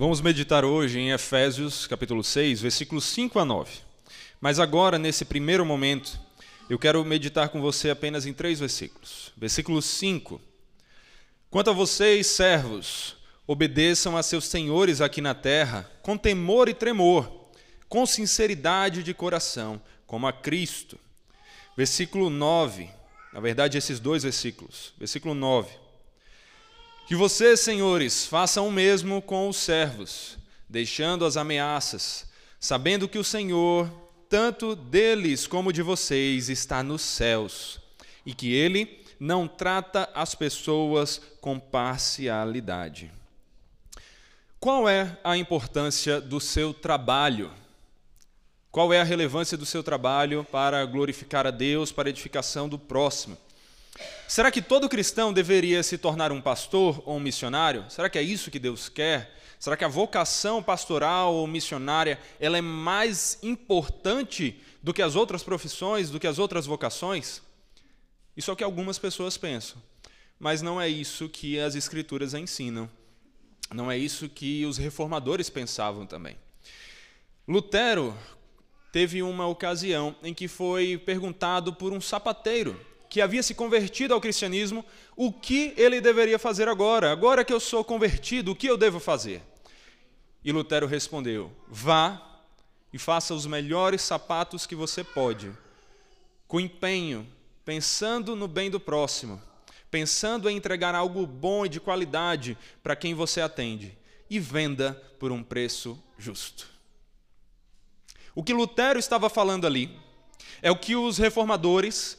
Vamos meditar hoje em Efésios, capítulo 6, versículos 5 a 9. Mas agora, nesse primeiro momento, eu quero meditar com você apenas em três versículos. Versículo 5. Quanto a vocês, servos, obedeçam a seus senhores aqui na terra, com temor e tremor, com sinceridade de coração, como a Cristo. Versículo 9. Na verdade, esses dois versículos. Versículo 9. Que vocês, senhores, façam o mesmo com os servos, deixando as ameaças, sabendo que o Senhor, tanto deles como de vocês, está nos céus, e que ele não trata as pessoas com parcialidade. Qual é a importância do seu trabalho? Qual é a relevância do seu trabalho para glorificar a Deus, para a edificação do próximo? Será que todo cristão deveria se tornar um pastor ou um missionário? Será que é isso que Deus quer? Será que a vocação pastoral ou missionária ela é mais importante do que as outras profissões, do que as outras vocações? Isso é o que algumas pessoas pensam, mas não é isso que as escrituras ensinam. Não é isso que os reformadores pensavam também. Lutero teve uma ocasião em que foi perguntado por um sapateiro que havia se convertido ao cristianismo, o que ele deveria fazer agora? Agora que eu sou convertido, o que eu devo fazer? E Lutero respondeu: Vá e faça os melhores sapatos que você pode, com empenho, pensando no bem do próximo, pensando em entregar algo bom e de qualidade para quem você atende, e venda por um preço justo. O que Lutero estava falando ali é o que os reformadores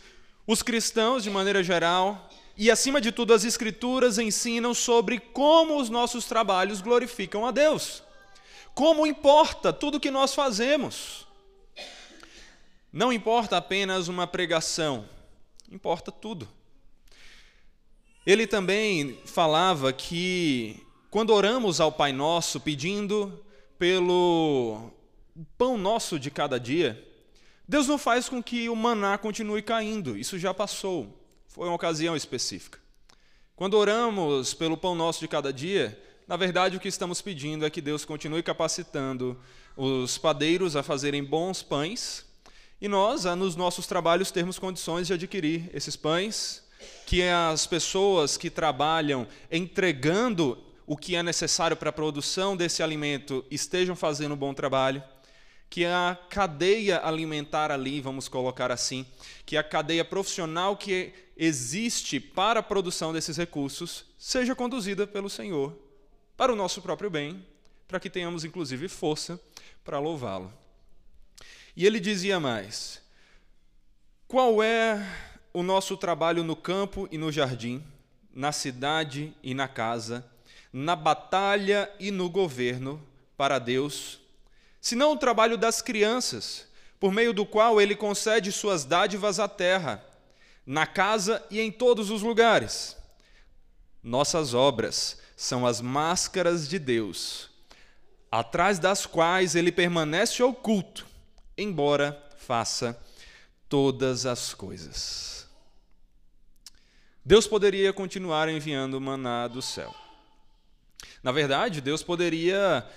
os cristãos, de maneira geral, e acima de tudo as Escrituras ensinam sobre como os nossos trabalhos glorificam a Deus. Como importa tudo que nós fazemos. Não importa apenas uma pregação, importa tudo. Ele também falava que quando oramos ao Pai Nosso pedindo pelo pão nosso de cada dia, Deus não faz com que o maná continue caindo, isso já passou, foi uma ocasião específica. Quando oramos pelo pão nosso de cada dia, na verdade o que estamos pedindo é que Deus continue capacitando os padeiros a fazerem bons pães e nós, nos nossos trabalhos, termos condições de adquirir esses pães, que as pessoas que trabalham entregando o que é necessário para a produção desse alimento estejam fazendo um bom trabalho que a cadeia alimentar ali, vamos colocar assim, que a cadeia profissional que existe para a produção desses recursos seja conduzida pelo Senhor, para o nosso próprio bem, para que tenhamos inclusive força para louvá-lo. E ele dizia mais: qual é o nosso trabalho no campo e no jardim, na cidade e na casa, na batalha e no governo para Deus? Senão o trabalho das crianças, por meio do qual ele concede suas dádivas à terra, na casa e em todos os lugares. Nossas obras são as máscaras de Deus, atrás das quais ele permanece oculto, embora faça todas as coisas. Deus poderia continuar enviando maná do céu. Na verdade, Deus poderia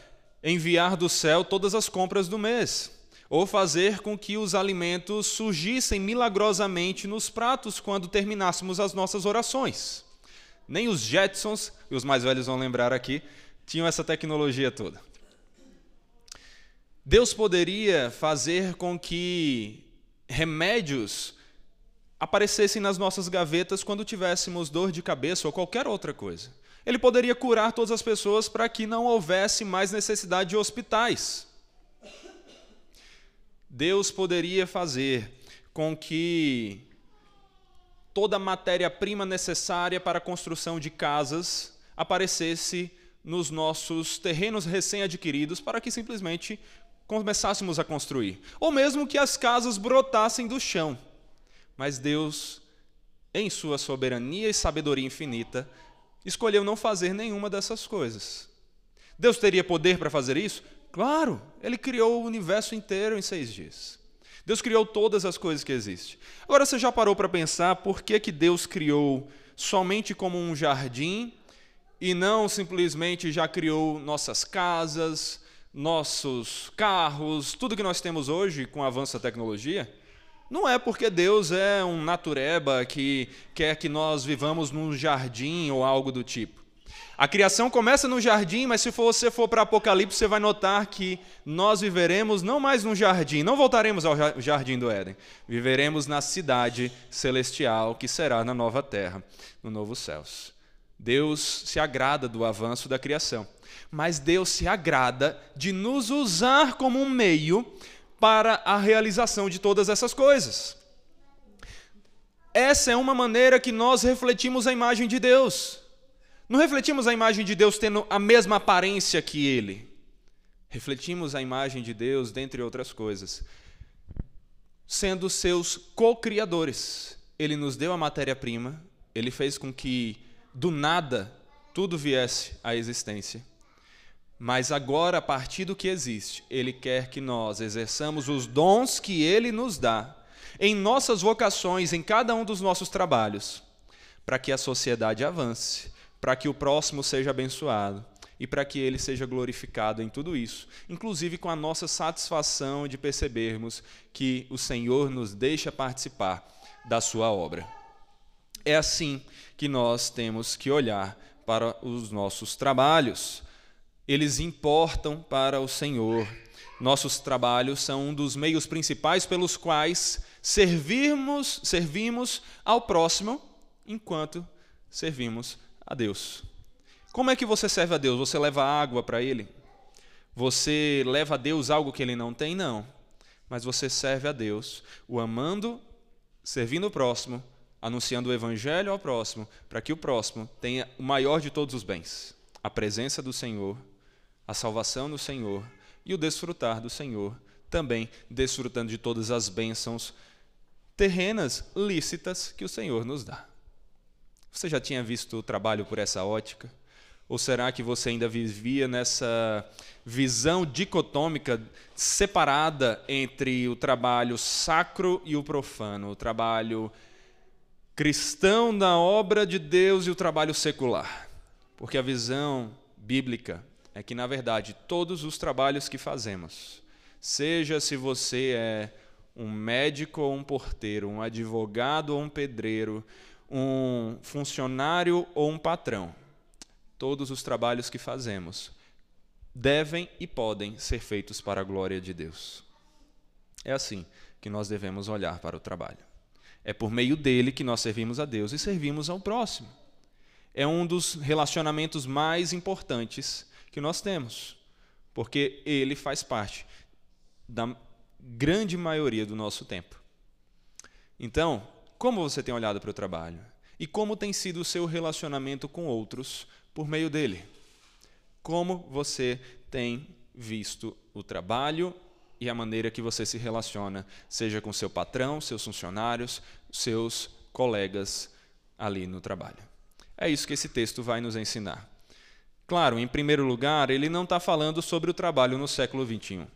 enviar do céu todas as compras do mês, ou fazer com que os alimentos surgissem milagrosamente nos pratos quando terminássemos as nossas orações. Nem os Jetsons, e os mais velhos vão lembrar aqui, tinham essa tecnologia toda. Deus poderia fazer com que remédios aparecessem nas nossas gavetas quando tivéssemos dor de cabeça ou qualquer outra coisa. Ele poderia curar todas as pessoas para que não houvesse mais necessidade de hospitais. Deus poderia fazer com que toda a matéria-prima necessária para a construção de casas aparecesse nos nossos terrenos recém-adquiridos para que simplesmente começássemos a construir. Ou mesmo que as casas brotassem do chão. Mas Deus, em sua soberania e sabedoria infinita, escolheu não fazer nenhuma dessas coisas. Deus teria poder para fazer isso? Claro, ele criou o universo inteiro em seis dias. Deus criou todas as coisas que existem. Agora você já parou para pensar por que, que Deus criou somente como um jardim e não simplesmente já criou nossas casas, nossos carros, tudo que nós temos hoje com o avanço da tecnologia, não é porque Deus é um natureba que quer que nós vivamos num jardim ou algo do tipo. A criação começa no jardim, mas se você for para Apocalipse, você vai notar que nós viveremos não mais num jardim, não voltaremos ao jardim do Éden. Viveremos na cidade celestial que será na nova terra, no novo céus. Deus se agrada do avanço da criação mas Deus se agrada de nos usar como um meio para a realização de todas essas coisas. Essa é uma maneira que nós refletimos a imagem de Deus. Não refletimos a imagem de Deus tendo a mesma aparência que Ele. Refletimos a imagem de Deus, dentre outras coisas, sendo seus co-criadores. Ele nos deu a matéria-prima, ele fez com que do nada tudo viesse à existência. Mas agora, a partir do que existe, Ele quer que nós exerçamos os dons que Ele nos dá em nossas vocações, em cada um dos nossos trabalhos, para que a sociedade avance, para que o próximo seja abençoado e para que Ele seja glorificado em tudo isso, inclusive com a nossa satisfação de percebermos que o Senhor nos deixa participar da Sua obra. É assim que nós temos que olhar para os nossos trabalhos eles importam para o Senhor. Nossos trabalhos são um dos meios principais pelos quais servimos, servimos ao próximo enquanto servimos a Deus. Como é que você serve a Deus? Você leva água para Ele? Você leva a Deus algo que Ele não tem? Não. Mas você serve a Deus, o amando, servindo o próximo, anunciando o Evangelho ao próximo, para que o próximo tenha o maior de todos os bens, a presença do Senhor a salvação no Senhor e o desfrutar do Senhor, também desfrutando de todas as bênçãos terrenas lícitas que o Senhor nos dá. Você já tinha visto o trabalho por essa ótica? Ou será que você ainda vivia nessa visão dicotômica separada entre o trabalho sacro e o profano, o trabalho cristão na obra de Deus e o trabalho secular? Porque a visão bíblica é que, na verdade, todos os trabalhos que fazemos, seja se você é um médico ou um porteiro, um advogado ou um pedreiro, um funcionário ou um patrão, todos os trabalhos que fazemos devem e podem ser feitos para a glória de Deus. É assim que nós devemos olhar para o trabalho. É por meio dele que nós servimos a Deus e servimos ao próximo. É um dos relacionamentos mais importantes que nós temos, porque ele faz parte da grande maioria do nosso tempo. Então, como você tem olhado para o trabalho? E como tem sido o seu relacionamento com outros por meio dele? Como você tem visto o trabalho e a maneira que você se relaciona, seja com seu patrão, seus funcionários, seus colegas ali no trabalho? É isso que esse texto vai nos ensinar. Claro, em primeiro lugar, ele não está falando sobre o trabalho no século XXI.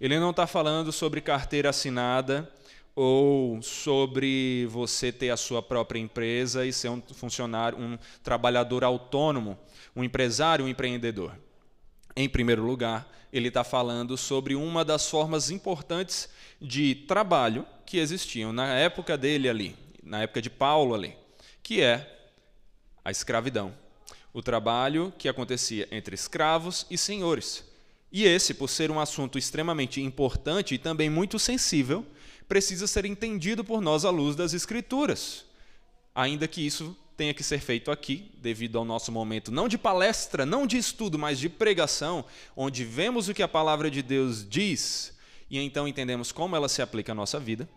Ele não está falando sobre carteira assinada ou sobre você ter a sua própria empresa e ser um funcionário, um trabalhador autônomo, um empresário, um empreendedor. Em primeiro lugar, ele está falando sobre uma das formas importantes de trabalho que existiam na época dele ali, na época de Paulo ali, que é a escravidão o trabalho que acontecia entre escravos e senhores. E esse, por ser um assunto extremamente importante e também muito sensível, precisa ser entendido por nós à luz das Escrituras. Ainda que isso tenha que ser feito aqui, devido ao nosso momento não de palestra, não de estudo, mas de pregação, onde vemos o que a palavra de Deus diz e então entendemos como ela se aplica à nossa vida.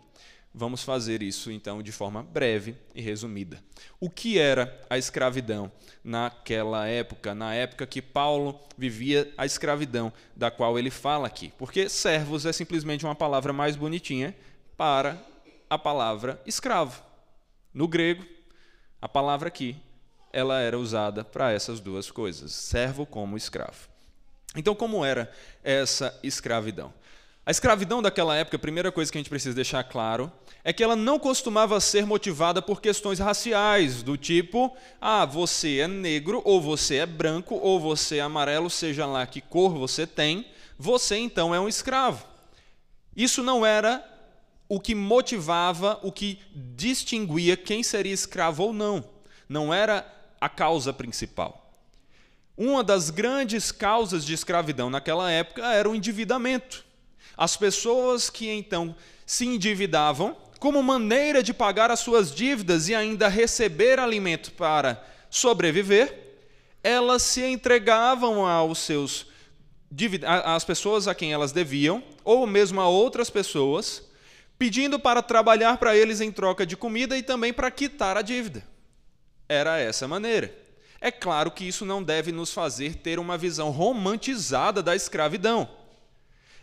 Vamos fazer isso então de forma breve e resumida. O que era a escravidão naquela época, na época que Paulo vivia a escravidão da qual ele fala aqui? Porque servos é simplesmente uma palavra mais bonitinha para a palavra escravo. No grego, a palavra aqui, ela era usada para essas duas coisas, servo como escravo. Então, como era essa escravidão? A escravidão daquela época, a primeira coisa que a gente precisa deixar claro é que ela não costumava ser motivada por questões raciais, do tipo, ah, você é negro, ou você é branco, ou você é amarelo, seja lá que cor você tem, você então é um escravo. Isso não era o que motivava, o que distinguia quem seria escravo ou não. Não era a causa principal. Uma das grandes causas de escravidão naquela época era o endividamento. As pessoas que então se endividavam como maneira de pagar as suas dívidas e ainda receber alimento para sobreviver, elas se entregavam aos seus às pessoas a quem elas deviam, ou mesmo a outras pessoas, pedindo para trabalhar para eles em troca de comida e também para quitar a dívida. Era essa maneira. É claro que isso não deve nos fazer ter uma visão romantizada da escravidão.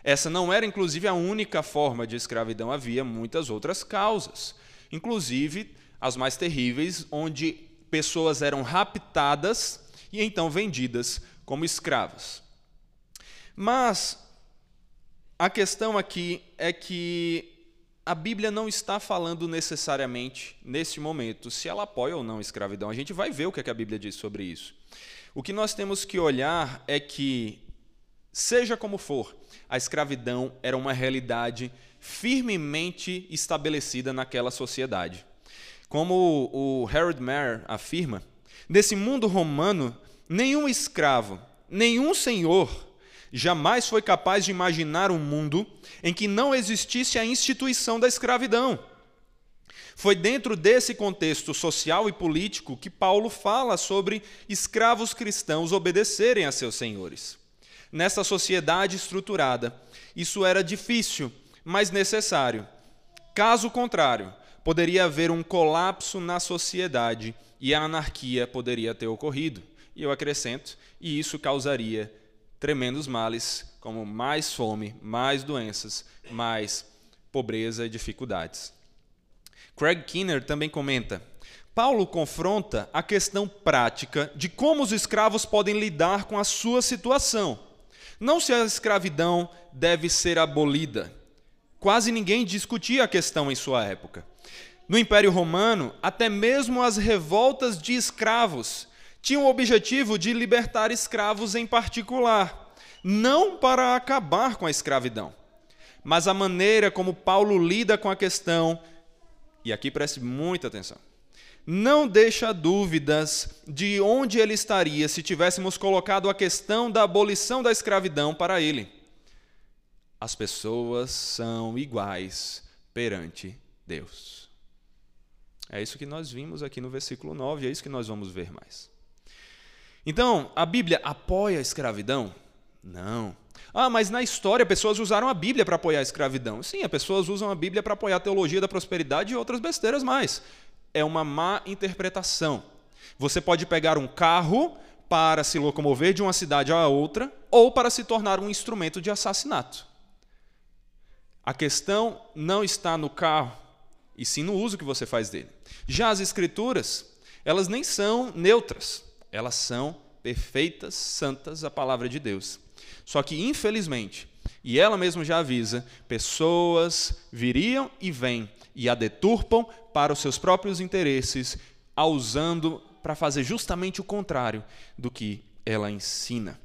Essa não era, inclusive, a única forma de escravidão, havia muitas outras causas, inclusive as mais terríveis, onde pessoas eram raptadas e então vendidas como escravas. Mas a questão aqui é que a Bíblia não está falando necessariamente, nesse momento, se ela apoia ou não a escravidão. A gente vai ver o que, é que a Bíblia diz sobre isso. O que nós temos que olhar é que, seja como for, a escravidão era uma realidade firmemente estabelecida naquela sociedade. Como o Harold Mayer afirma, nesse mundo romano, nenhum escravo, nenhum senhor jamais foi capaz de imaginar um mundo em que não existisse a instituição da escravidão. Foi dentro desse contexto social e político que Paulo fala sobre escravos cristãos obedecerem a seus senhores. Nessa sociedade estruturada, isso era difícil, mas necessário. Caso contrário, poderia haver um colapso na sociedade e a anarquia poderia ter ocorrido. E eu acrescento, e isso causaria tremendos males, como mais fome, mais doenças, mais pobreza e dificuldades. Craig Kinner também comenta: Paulo confronta a questão prática de como os escravos podem lidar com a sua situação. Não se a escravidão deve ser abolida. Quase ninguém discutia a questão em sua época. No Império Romano, até mesmo as revoltas de escravos tinha o objetivo de libertar escravos em particular, não para acabar com a escravidão. Mas a maneira como Paulo lida com a questão, e aqui preste muita atenção, não deixa dúvidas de onde ele estaria se tivéssemos colocado a questão da abolição da escravidão para ele. As pessoas são iguais perante Deus. É isso que nós vimos aqui no versículo 9, é isso que nós vamos ver mais. Então, a Bíblia apoia a escravidão? Não. Ah, mas na história pessoas usaram a Bíblia para apoiar a escravidão. Sim, as pessoas usam a Bíblia para apoiar a teologia da prosperidade e outras besteiras mais. É uma má interpretação. Você pode pegar um carro para se locomover de uma cidade a outra ou para se tornar um instrumento de assassinato. A questão não está no carro, e sim no uso que você faz dele. Já as escrituras, elas nem são neutras. Elas são perfeitas, santas, a palavra de Deus. Só que, infelizmente, e ela mesma já avisa, pessoas viriam e vêm e a deturpam para os seus próprios interesses, a usando para fazer justamente o contrário do que ela ensina.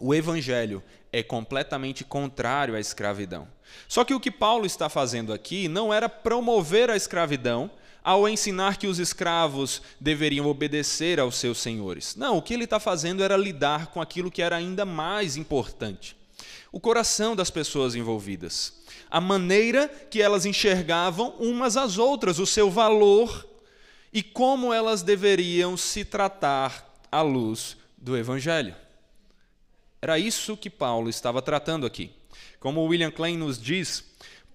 O evangelho é completamente contrário à escravidão. Só que o que Paulo está fazendo aqui não era promover a escravidão, ao ensinar que os escravos deveriam obedecer aos seus senhores. Não, o que ele está fazendo era lidar com aquilo que era ainda mais importante: o coração das pessoas envolvidas, a maneira que elas enxergavam umas às outras, o seu valor e como elas deveriam se tratar à luz do Evangelho. Era isso que Paulo estava tratando aqui. Como William Klein nos diz,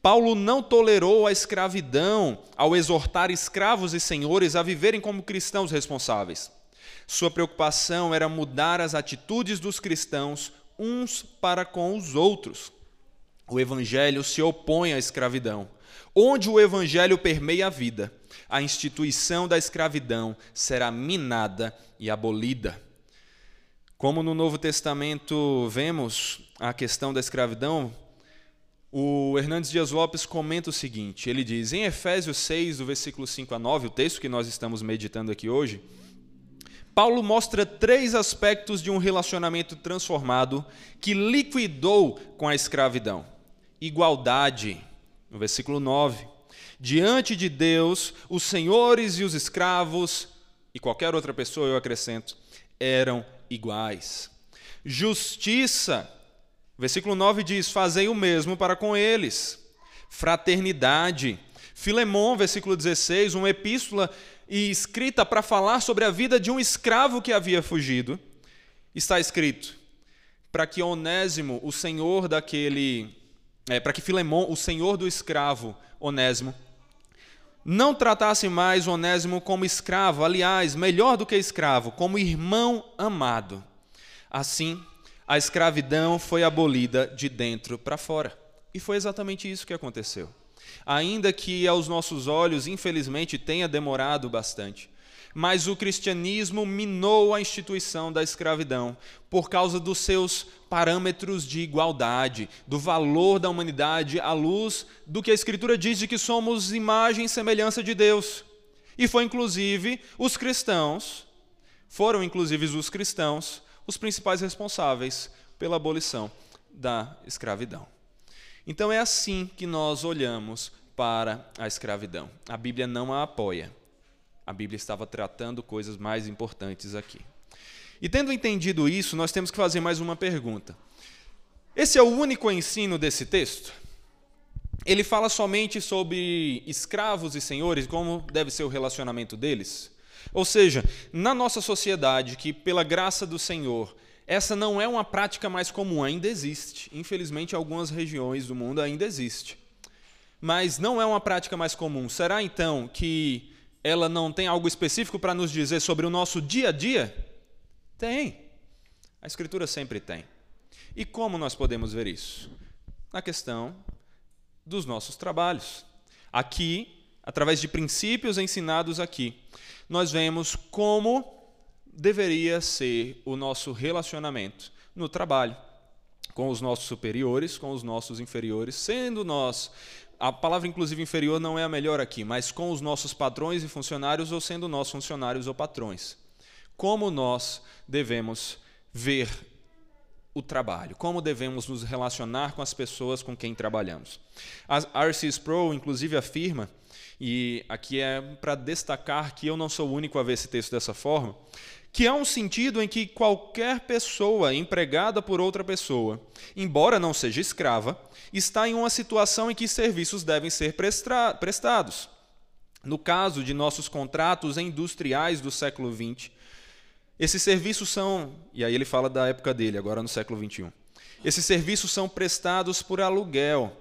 Paulo não tolerou a escravidão ao exortar escravos e senhores a viverem como cristãos responsáveis. Sua preocupação era mudar as atitudes dos cristãos uns para com os outros. O evangelho se opõe à escravidão. Onde o evangelho permeia a vida, a instituição da escravidão será minada e abolida. Como no Novo Testamento vemos a questão da escravidão, o Hernandes Dias Lopes comenta o seguinte: ele diz, em Efésios 6, do versículo 5 a 9, o texto que nós estamos meditando aqui hoje, Paulo mostra três aspectos de um relacionamento transformado que liquidou com a escravidão: igualdade, no versículo 9. Diante de Deus, os senhores e os escravos, e qualquer outra pessoa, eu acrescento, eram iguais. Justiça, versículo 9 diz: Fazei o mesmo para com eles. Fraternidade. Filemon, versículo 16, uma epístola escrita para falar sobre a vida de um escravo que havia fugido. Está escrito: para que Onésimo, o senhor daquele, é, para que Filemon, o senhor do escravo Onésimo, não tratasse mais Onésimo como escravo, aliás, melhor do que escravo, como irmão amado. Assim, a escravidão foi abolida de dentro para fora. E foi exatamente isso que aconteceu. Ainda que aos nossos olhos, infelizmente, tenha demorado bastante, mas o cristianismo minou a instituição da escravidão por causa dos seus parâmetros de igualdade, do valor da humanidade à luz do que a Escritura diz de que somos imagem e semelhança de Deus. E foi inclusive os cristãos, foram inclusive os cristãos os principais responsáveis pela abolição da escravidão. Então é assim que nós olhamos para a escravidão. A Bíblia não a apoia. A Bíblia estava tratando coisas mais importantes aqui. E tendo entendido isso, nós temos que fazer mais uma pergunta. Esse é o único ensino desse texto? Ele fala somente sobre escravos e senhores, como deve ser o relacionamento deles? Ou seja, na nossa sociedade, que pela graça do Senhor, essa não é uma prática mais comum, ainda existe. Infelizmente, em algumas regiões do mundo ainda existe. Mas não é uma prática mais comum. Será então que ela não tem algo específico para nos dizer sobre o nosso dia a dia? Tem. A Escritura sempre tem. E como nós podemos ver isso? Na questão dos nossos trabalhos. Aqui, através de princípios ensinados aqui, nós vemos como deveria ser o nosso relacionamento no trabalho, com os nossos superiores, com os nossos inferiores, sendo nós a palavra inclusive inferior não é a melhor aqui, mas com os nossos patrões e funcionários ou sendo nós funcionários ou patrões. Como nós devemos ver o trabalho, como devemos nos relacionar com as pessoas com quem trabalhamos. A R.C. Sproul, inclusive, afirma e aqui é para destacar que eu não sou o único a ver esse texto dessa forma, que há um sentido em que qualquer pessoa empregada por outra pessoa, embora não seja escrava, está em uma situação em que serviços devem ser prestados. No caso de nossos contratos industriais do século XX, esses serviços são, e aí ele fala da época dele, agora no século XXI. Esses serviços são prestados por aluguel,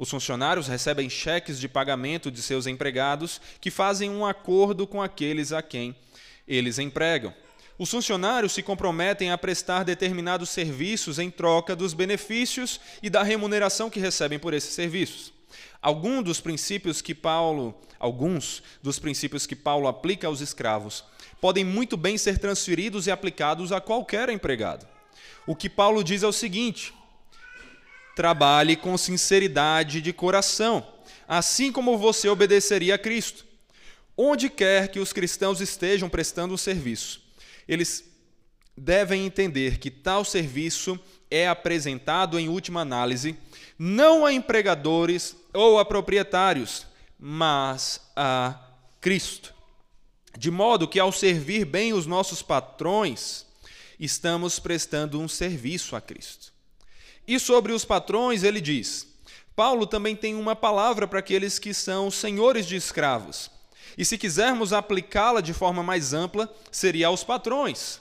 os funcionários recebem cheques de pagamento de seus empregados que fazem um acordo com aqueles a quem eles empregam. Os funcionários se comprometem a prestar determinados serviços em troca dos benefícios e da remuneração que recebem por esses serviços. Alguns dos princípios que Paulo, alguns dos princípios que Paulo aplica aos escravos, podem muito bem ser transferidos e aplicados a qualquer empregado. O que Paulo diz é o seguinte: trabalhe com sinceridade de coração, assim como você obedeceria a Cristo. Onde quer que os cristãos estejam prestando um serviço, eles devem entender que tal serviço é apresentado, em última análise, não a empregadores ou a proprietários, mas a Cristo. De modo que, ao servir bem os nossos patrões, estamos prestando um serviço a Cristo. E sobre os patrões, ele diz: Paulo também tem uma palavra para aqueles que são senhores de escravos. E se quisermos aplicá-la de forma mais ampla, seria aos patrões.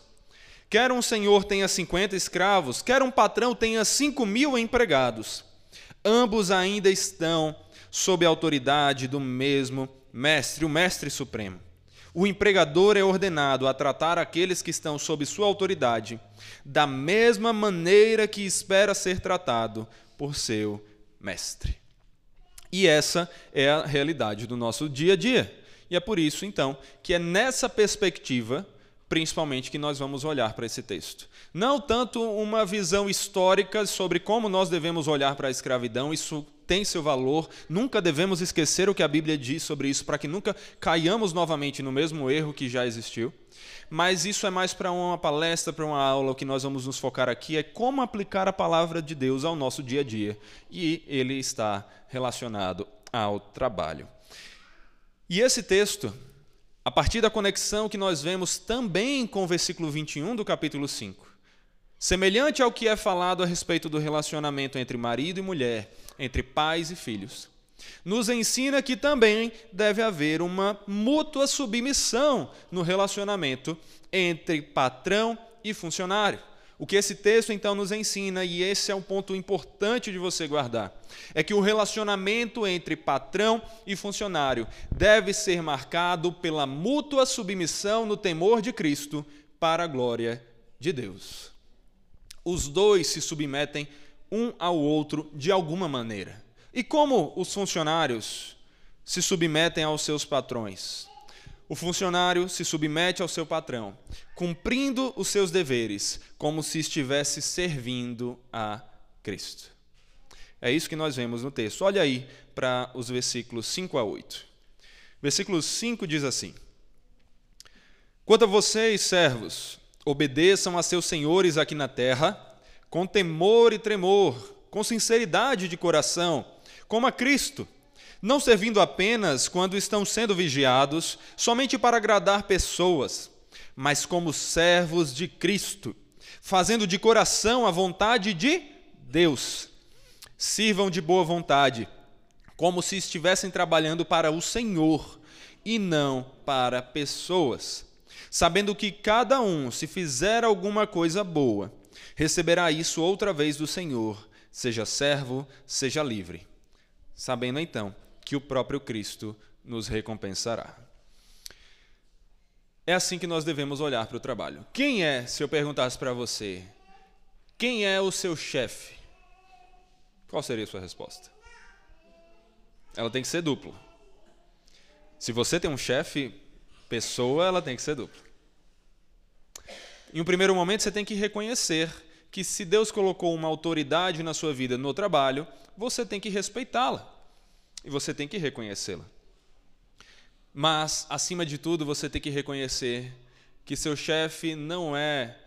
Quer um senhor tenha 50 escravos, quer um patrão tenha 5 mil empregados. Ambos ainda estão sob a autoridade do mesmo mestre, o mestre supremo. O empregador é ordenado a tratar aqueles que estão sob sua autoridade da mesma maneira que espera ser tratado por seu mestre. E essa é a realidade do nosso dia a dia. E é por isso, então, que é nessa perspectiva, principalmente, que nós vamos olhar para esse texto. Não tanto uma visão histórica sobre como nós devemos olhar para a escravidão, isso tem seu valor, nunca devemos esquecer o que a Bíblia diz sobre isso, para que nunca caiamos novamente no mesmo erro que já existiu. Mas isso é mais para uma palestra, para uma aula, o que nós vamos nos focar aqui é como aplicar a palavra de Deus ao nosso dia a dia. E ele está relacionado ao trabalho. E esse texto a partir da conexão que nós vemos também com o versículo 21 do capítulo 5. Semelhante ao que é falado a respeito do relacionamento entre marido e mulher, entre pais e filhos, nos ensina que também deve haver uma mútua submissão no relacionamento entre patrão e funcionário. O que esse texto então nos ensina, e esse é um ponto importante de você guardar, é que o relacionamento entre patrão e funcionário deve ser marcado pela mútua submissão no temor de Cristo para a glória de Deus. Os dois se submetem um ao outro de alguma maneira. E como os funcionários se submetem aos seus patrões? O funcionário se submete ao seu patrão, cumprindo os seus deveres, como se estivesse servindo a Cristo. É isso que nós vemos no texto. Olha aí para os versículos 5 a 8. Versículo 5 diz assim: Quanto a vocês, servos, obedeçam a seus senhores aqui na terra, com temor e tremor, com sinceridade de coração, como a Cristo não servindo apenas quando estão sendo vigiados, somente para agradar pessoas, mas como servos de Cristo, fazendo de coração a vontade de Deus. Sirvam de boa vontade, como se estivessem trabalhando para o Senhor e não para pessoas, sabendo que cada um, se fizer alguma coisa boa, receberá isso outra vez do Senhor, seja servo, seja livre. Sabendo então que o próprio Cristo nos recompensará. É assim que nós devemos olhar para o trabalho. Quem é, se eu perguntasse para você, quem é o seu chefe? Qual seria a sua resposta? Ela tem que ser dupla. Se você tem um chefe, pessoa, ela tem que ser dupla. Em um primeiro momento, você tem que reconhecer que se Deus colocou uma autoridade na sua vida no trabalho, você tem que respeitá-la e você tem que reconhecê-la. Mas, acima de tudo, você tem que reconhecer que seu chefe não é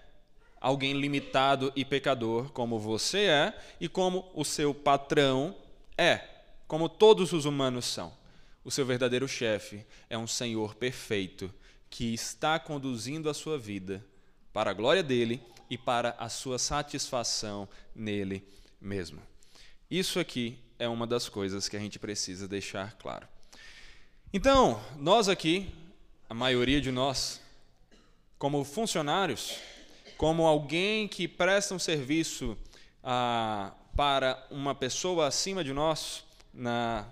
alguém limitado e pecador como você é e como o seu patrão é, como todos os humanos são. O seu verdadeiro chefe é um Senhor perfeito que está conduzindo a sua vida para a glória dele e para a sua satisfação nele mesmo. Isso aqui é uma das coisas que a gente precisa deixar claro. Então, nós aqui, a maioria de nós, como funcionários, como alguém que presta um serviço ah, para uma pessoa acima de nós, na,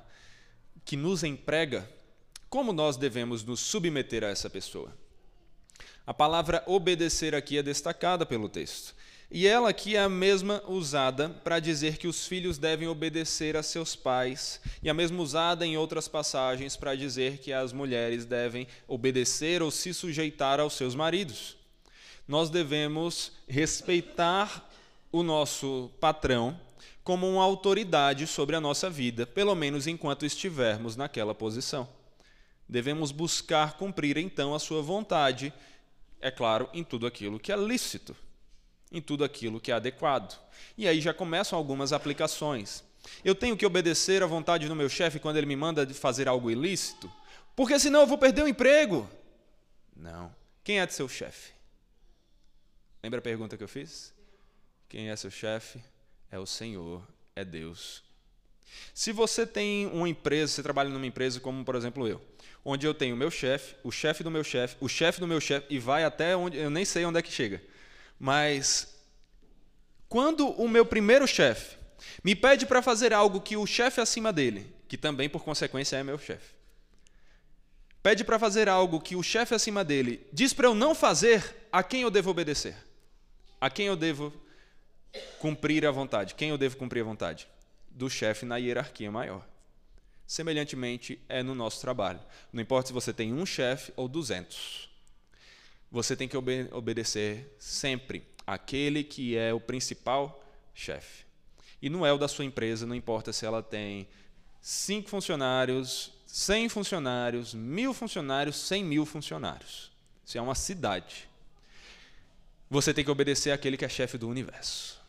que nos emprega, como nós devemos nos submeter a essa pessoa? A palavra obedecer aqui é destacada pelo texto. E ela aqui é a mesma usada para dizer que os filhos devem obedecer a seus pais, e a mesma usada em outras passagens para dizer que as mulheres devem obedecer ou se sujeitar aos seus maridos. Nós devemos respeitar o nosso patrão como uma autoridade sobre a nossa vida, pelo menos enquanto estivermos naquela posição. Devemos buscar cumprir então a sua vontade, é claro, em tudo aquilo que é lícito em tudo aquilo que é adequado. E aí já começam algumas aplicações. Eu tenho que obedecer à vontade do meu chefe quando ele me manda fazer algo ilícito? Porque senão eu vou perder o emprego. Não. Quem é seu chefe? Lembra a pergunta que eu fiz? Quem é seu chefe? É o Senhor, é Deus. Se você tem uma empresa, você trabalha numa empresa como, por exemplo, eu, onde eu tenho o meu chefe, o chefe do meu chefe, o chefe do meu chefe, e vai até onde eu nem sei onde é que chega. Mas quando o meu primeiro chefe me pede para fazer algo que o chefe acima dele, que também por consequência é meu chefe, pede para fazer algo que o chefe acima dele diz para eu não fazer, a quem eu devo obedecer? A quem eu devo cumprir a vontade? Quem eu devo cumprir a vontade? Do chefe na hierarquia maior. Semelhantemente é no nosso trabalho. Não importa se você tem um chefe ou duzentos. você tem que obede obedecer sempre aquele que é o principal chefe. E não é o da sua empresa, não importa se ela tem cinco funcionários, cem funcionários, mil funcionários, cem mil funcionários. Se é uma cidade. Você tem que obedecer àquele que é chefe do universo.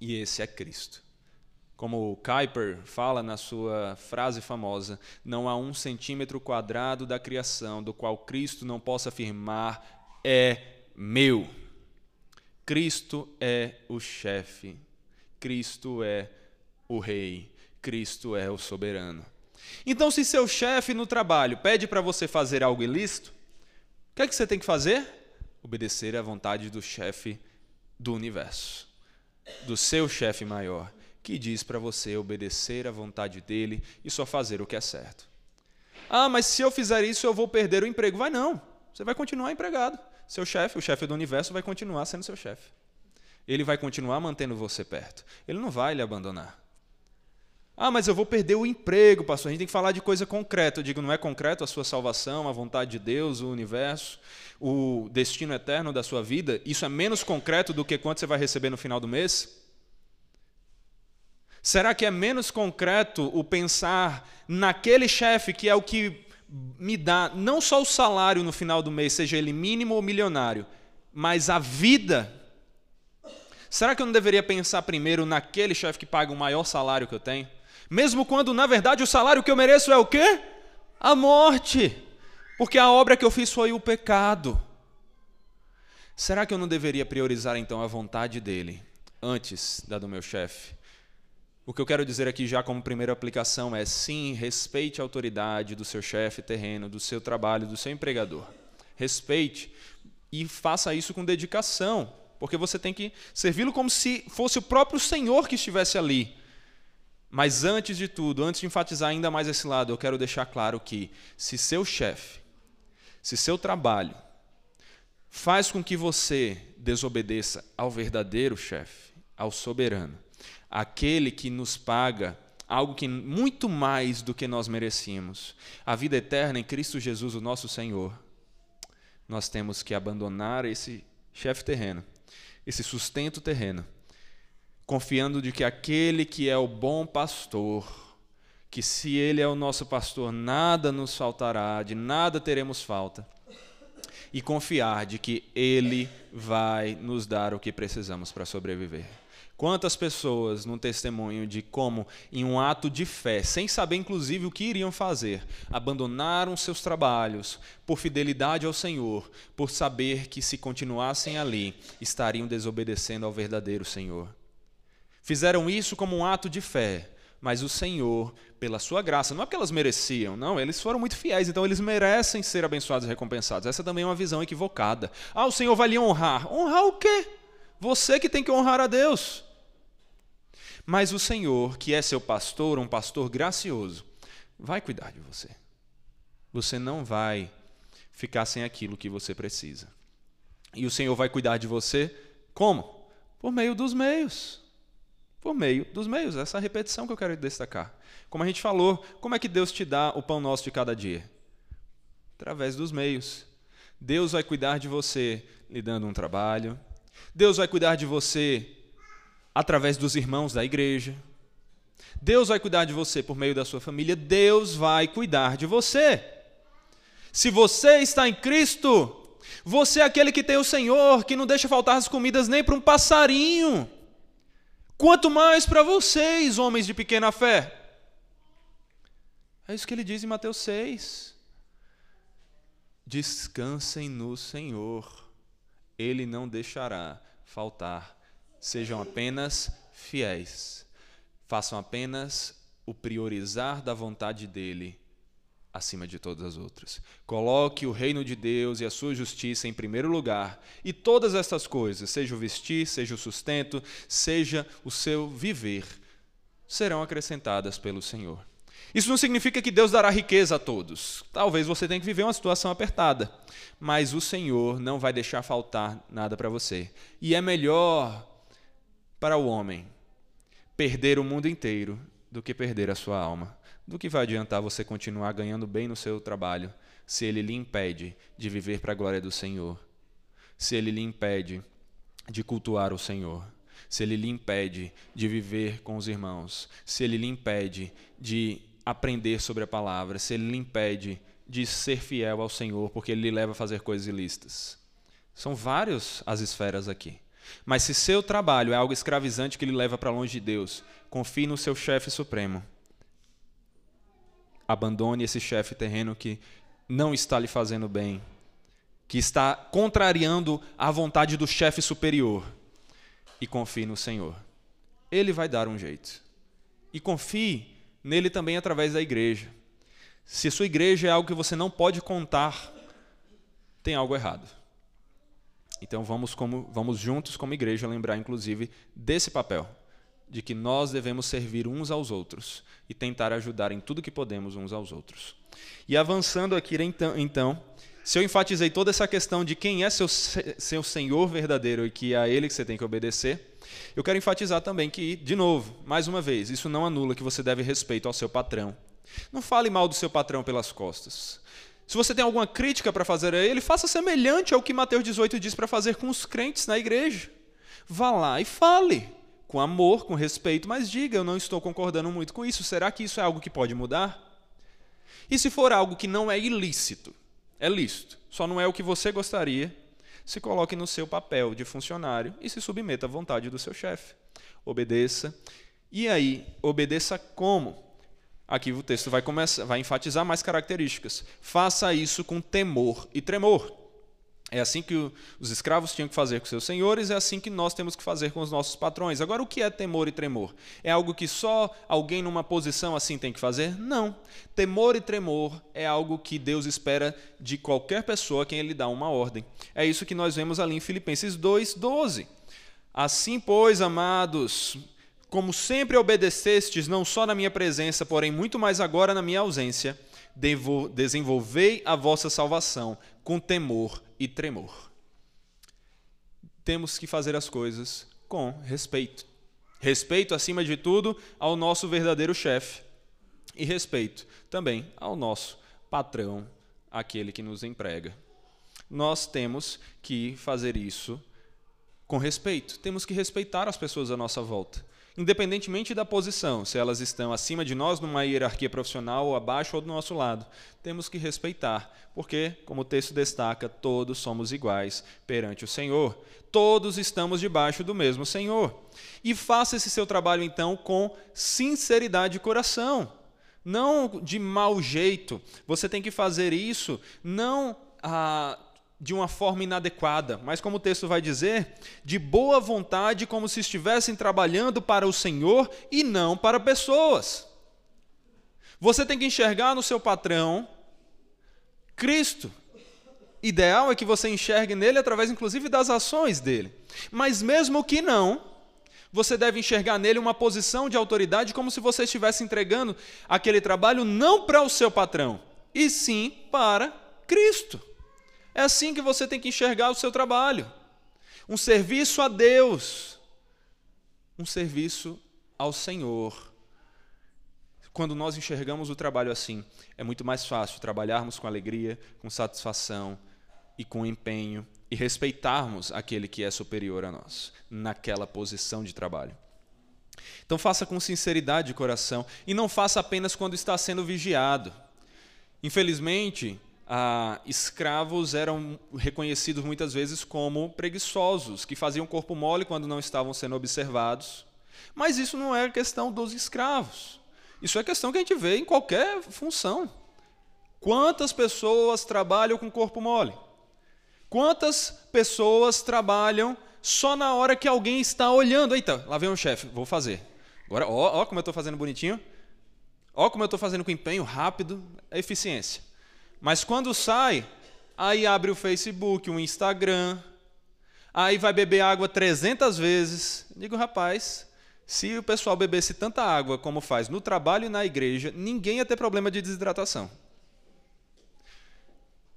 E esse é Cristo. Como o Kuyper fala na sua frase famosa, não há um centímetro quadrado da criação do qual Cristo não possa afirmar é meu. Cristo é o chefe, Cristo é o rei, Cristo é o soberano. Então, se seu chefe no trabalho pede para você fazer algo ilícito, o que é que você tem que fazer? Obedecer à vontade do chefe do universo, do seu chefe maior que diz para você obedecer à vontade dele e só fazer o que é certo. Ah, mas se eu fizer isso eu vou perder o emprego. Vai não. Você vai continuar empregado. Seu chefe, o chefe do universo, vai continuar sendo seu chefe. Ele vai continuar mantendo você perto. Ele não vai lhe abandonar. Ah, mas eu vou perder o emprego, pastor. A gente tem que falar de coisa concreta. Eu digo, não é concreto a sua salvação, a vontade de Deus, o universo, o destino eterno da sua vida? Isso é menos concreto do que quanto você vai receber no final do mês? Será que é menos concreto o pensar naquele chefe que é o que me dá não só o salário no final do mês, seja ele mínimo ou milionário, mas a vida? Será que eu não deveria pensar primeiro naquele chefe que paga o maior salário que eu tenho? Mesmo quando, na verdade, o salário que eu mereço é o quê? A morte. Porque a obra que eu fiz foi o pecado. Será que eu não deveria priorizar então a vontade dele antes da do meu chefe? O que eu quero dizer aqui, já como primeira aplicação, é sim, respeite a autoridade do seu chefe terreno, do seu trabalho, do seu empregador. Respeite e faça isso com dedicação, porque você tem que servi-lo como se fosse o próprio Senhor que estivesse ali. Mas antes de tudo, antes de enfatizar ainda mais esse lado, eu quero deixar claro que se seu chefe, se seu trabalho faz com que você desobedeça ao verdadeiro chefe, ao soberano, aquele que nos paga algo que muito mais do que nós merecíamos, a vida eterna em Cristo Jesus, o nosso Senhor, nós temos que abandonar esse chefe terreno, esse sustento terreno, confiando de que aquele que é o bom pastor, que se ele é o nosso pastor, nada nos faltará, de nada teremos falta, e confiar de que ele vai nos dar o que precisamos para sobreviver. Quantas pessoas, num testemunho de como, em um ato de fé, sem saber inclusive o que iriam fazer, abandonaram seus trabalhos por fidelidade ao Senhor, por saber que se continuassem ali, estariam desobedecendo ao verdadeiro Senhor. Fizeram isso como um ato de fé, mas o Senhor, pela sua graça, não é porque elas mereciam, não, eles foram muito fiéis, então eles merecem ser abençoados e recompensados. Essa também é uma visão equivocada. Ah, o Senhor vai lhe honrar. Honrar o quê? Você que tem que honrar a Deus. Mas o Senhor, que é seu pastor, um pastor gracioso, vai cuidar de você. Você não vai ficar sem aquilo que você precisa. E o Senhor vai cuidar de você como? Por meio dos meios. Por meio dos meios. Essa é repetição que eu quero destacar. Como a gente falou, como é que Deus te dá o pão nosso de cada dia? Através dos meios. Deus vai cuidar de você lhe dando um trabalho. Deus vai cuidar de você através dos irmãos da igreja. Deus vai cuidar de você por meio da sua família. Deus vai cuidar de você. Se você está em Cristo, você é aquele que tem o Senhor, que não deixa faltar as comidas nem para um passarinho. Quanto mais para vocês, homens de pequena fé. É isso que ele diz em Mateus 6. Descansem no Senhor, Ele não deixará faltar Sejam apenas fiéis. Façam apenas o priorizar da vontade dele acima de todas as outras. Coloque o reino de Deus e a sua justiça em primeiro lugar, e todas estas coisas, seja o vestir, seja o sustento, seja o seu viver, serão acrescentadas pelo Senhor. Isso não significa que Deus dará riqueza a todos. Talvez você tenha que viver uma situação apertada, mas o Senhor não vai deixar faltar nada para você. E é melhor para o homem perder o mundo inteiro do que perder a sua alma. Do que vai adiantar você continuar ganhando bem no seu trabalho se ele lhe impede de viver para a glória do Senhor, se ele lhe impede de cultuar o Senhor, se ele lhe impede de viver com os irmãos, se ele lhe impede de aprender sobre a palavra, se ele lhe impede de ser fiel ao Senhor, porque ele lhe leva a fazer coisas ilícitas. São várias as esferas aqui. Mas se seu trabalho é algo escravizante que lhe leva para longe de Deus, confie no seu chefe supremo. Abandone esse chefe terreno que não está lhe fazendo bem, que está contrariando a vontade do chefe superior, e confie no Senhor. Ele vai dar um jeito. E confie nele também através da igreja. Se sua igreja é algo que você não pode contar, tem algo errado. Então vamos, como, vamos juntos como igreja lembrar, inclusive, desse papel, de que nós devemos servir uns aos outros e tentar ajudar em tudo que podemos uns aos outros. E avançando aqui então, então se eu enfatizei toda essa questão de quem é seu, seu Senhor verdadeiro e que é a Ele que você tem que obedecer, eu quero enfatizar também que, de novo, mais uma vez, isso não anula que você deve respeito ao seu patrão. Não fale mal do seu patrão pelas costas. Se você tem alguma crítica para fazer a ele, faça semelhante ao que Mateus 18 diz para fazer com os crentes na igreja. Vá lá e fale, com amor, com respeito, mas diga: eu não estou concordando muito com isso. Será que isso é algo que pode mudar? E se for algo que não é ilícito, é lícito, só não é o que você gostaria, se coloque no seu papel de funcionário e se submeta à vontade do seu chefe. Obedeça. E aí, obedeça como? Aqui o texto vai, começar, vai enfatizar mais características. Faça isso com temor e tremor. É assim que os escravos tinham que fazer com seus senhores, é assim que nós temos que fazer com os nossos patrões. Agora, o que é temor e tremor? É algo que só alguém numa posição assim tem que fazer? Não. Temor e tremor é algo que Deus espera de qualquer pessoa a quem Ele dá uma ordem. É isso que nós vemos ali em Filipenses 2, 12. Assim, pois, amados, como sempre obedecestes, não só na minha presença, porém muito mais agora na minha ausência, desenvolvei a vossa salvação com temor e tremor. Temos que fazer as coisas com respeito. Respeito, acima de tudo, ao nosso verdadeiro chefe. E respeito também ao nosso patrão, aquele que nos emprega. Nós temos que fazer isso com respeito. Temos que respeitar as pessoas à nossa volta independentemente da posição, se elas estão acima de nós numa hierarquia profissional ou abaixo ou do nosso lado. Temos que respeitar, porque, como o texto destaca, todos somos iguais perante o Senhor. Todos estamos debaixo do mesmo Senhor. E faça esse seu trabalho então com sinceridade de coração, não de mau jeito. Você tem que fazer isso não ah, de uma forma inadequada, mas como o texto vai dizer, de boa vontade, como se estivessem trabalhando para o Senhor e não para pessoas. Você tem que enxergar no seu patrão Cristo. Ideal é que você enxergue nele através, inclusive, das ações dele. Mas mesmo que não, você deve enxergar nele uma posição de autoridade como se você estivesse entregando aquele trabalho não para o seu patrão, e sim para Cristo. É assim que você tem que enxergar o seu trabalho. Um serviço a Deus, um serviço ao Senhor. Quando nós enxergamos o trabalho assim, é muito mais fácil trabalharmos com alegria, com satisfação e com empenho e respeitarmos aquele que é superior a nós naquela posição de trabalho. Então faça com sinceridade de coração e não faça apenas quando está sendo vigiado. Infelizmente, ah, escravos eram reconhecidos muitas vezes como preguiçosos, que faziam corpo mole quando não estavam sendo observados. Mas isso não é questão dos escravos. Isso é questão que a gente vê em qualquer função. Quantas pessoas trabalham com corpo mole? Quantas pessoas trabalham só na hora que alguém está olhando? Eita, lá vem o chefe, vou fazer. Agora, ó, ó como eu estou fazendo bonitinho. Ó como eu estou fazendo com empenho, rápido, é eficiência. Mas quando sai, aí abre o Facebook, o Instagram, aí vai beber água 300 vezes. Digo, rapaz, se o pessoal bebesse tanta água como faz no trabalho e na igreja, ninguém ia ter problema de desidratação.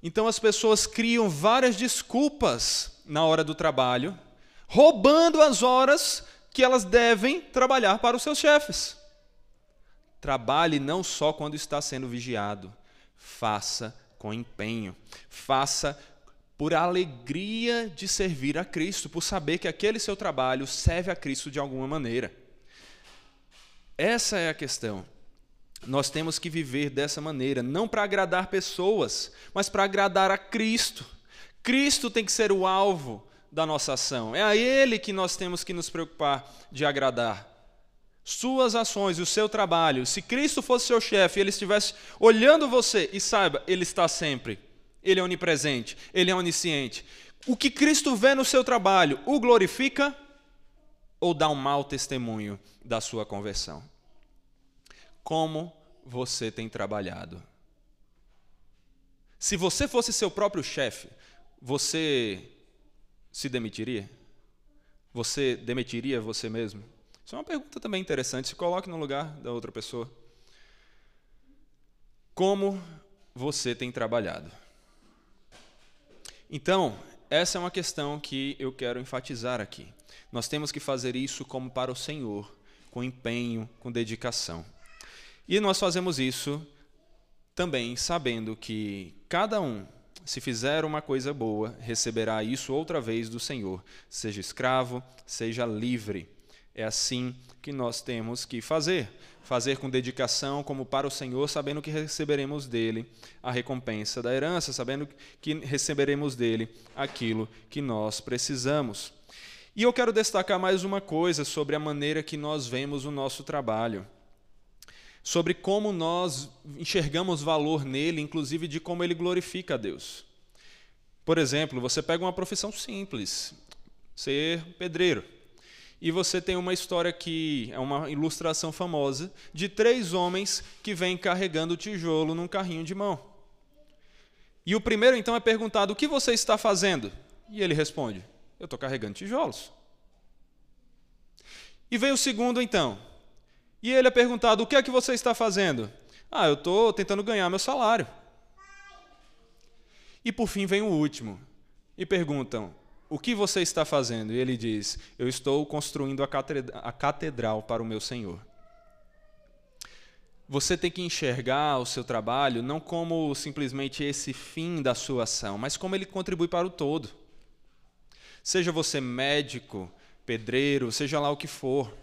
Então as pessoas criam várias desculpas na hora do trabalho, roubando as horas que elas devem trabalhar para os seus chefes. Trabalhe não só quando está sendo vigiado, faça com empenho. Faça por alegria de servir a Cristo, por saber que aquele seu trabalho serve a Cristo de alguma maneira. Essa é a questão. Nós temos que viver dessa maneira, não para agradar pessoas, mas para agradar a Cristo. Cristo tem que ser o alvo da nossa ação. É a Ele que nós temos que nos preocupar de agradar. Suas ações, o seu trabalho. Se Cristo fosse seu chefe e ele estivesse olhando você, e saiba, Ele está sempre ele é onipresente, ele é onisciente. O que Cristo vê no seu trabalho, o glorifica ou dá um mau testemunho da sua conversão? Como você tem trabalhado? Se você fosse seu próprio chefe, você se demitiria? Você demitiria você mesmo? Isso é uma pergunta também interessante. Se coloque no lugar da outra pessoa. Como você tem trabalhado? Então, essa é uma questão que eu quero enfatizar aqui. Nós temos que fazer isso como para o Senhor, com empenho, com dedicação. E nós fazemos isso também sabendo que cada um, se fizer uma coisa boa, receberá isso outra vez do Senhor, seja escravo, seja livre. É assim que nós temos que fazer fazer com dedicação como para o Senhor, sabendo que receberemos dele a recompensa da herança, sabendo que receberemos dele aquilo que nós precisamos. E eu quero destacar mais uma coisa sobre a maneira que nós vemos o nosso trabalho. Sobre como nós enxergamos valor nele, inclusive de como ele glorifica a Deus. Por exemplo, você pega uma profissão simples, ser pedreiro e você tem uma história que é uma ilustração famosa de três homens que vêm carregando tijolo num carrinho de mão. E o primeiro então é perguntado: O que você está fazendo? E ele responde: Eu estou carregando tijolos. E vem o segundo então. E ele é perguntado: O que é que você está fazendo? Ah, eu estou tentando ganhar meu salário. E por fim vem o último. E perguntam: o que você está fazendo? E ele diz: Eu estou construindo a catedral para o meu Senhor. Você tem que enxergar o seu trabalho não como simplesmente esse fim da sua ação, mas como ele contribui para o todo. Seja você médico, pedreiro, seja lá o que for.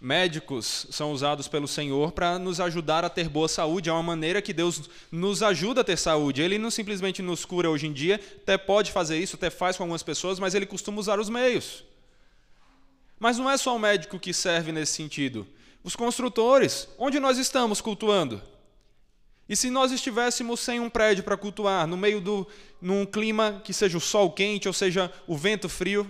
Médicos são usados pelo Senhor para nos ajudar a ter boa saúde. É uma maneira que Deus nos ajuda a ter saúde. Ele não simplesmente nos cura hoje em dia, até pode fazer isso, até faz com algumas pessoas, mas ele costuma usar os meios. Mas não é só o médico que serve nesse sentido. Os construtores, onde nós estamos cultuando? E se nós estivéssemos sem um prédio para cultuar, no meio do num clima que seja o sol quente ou seja o vento frio,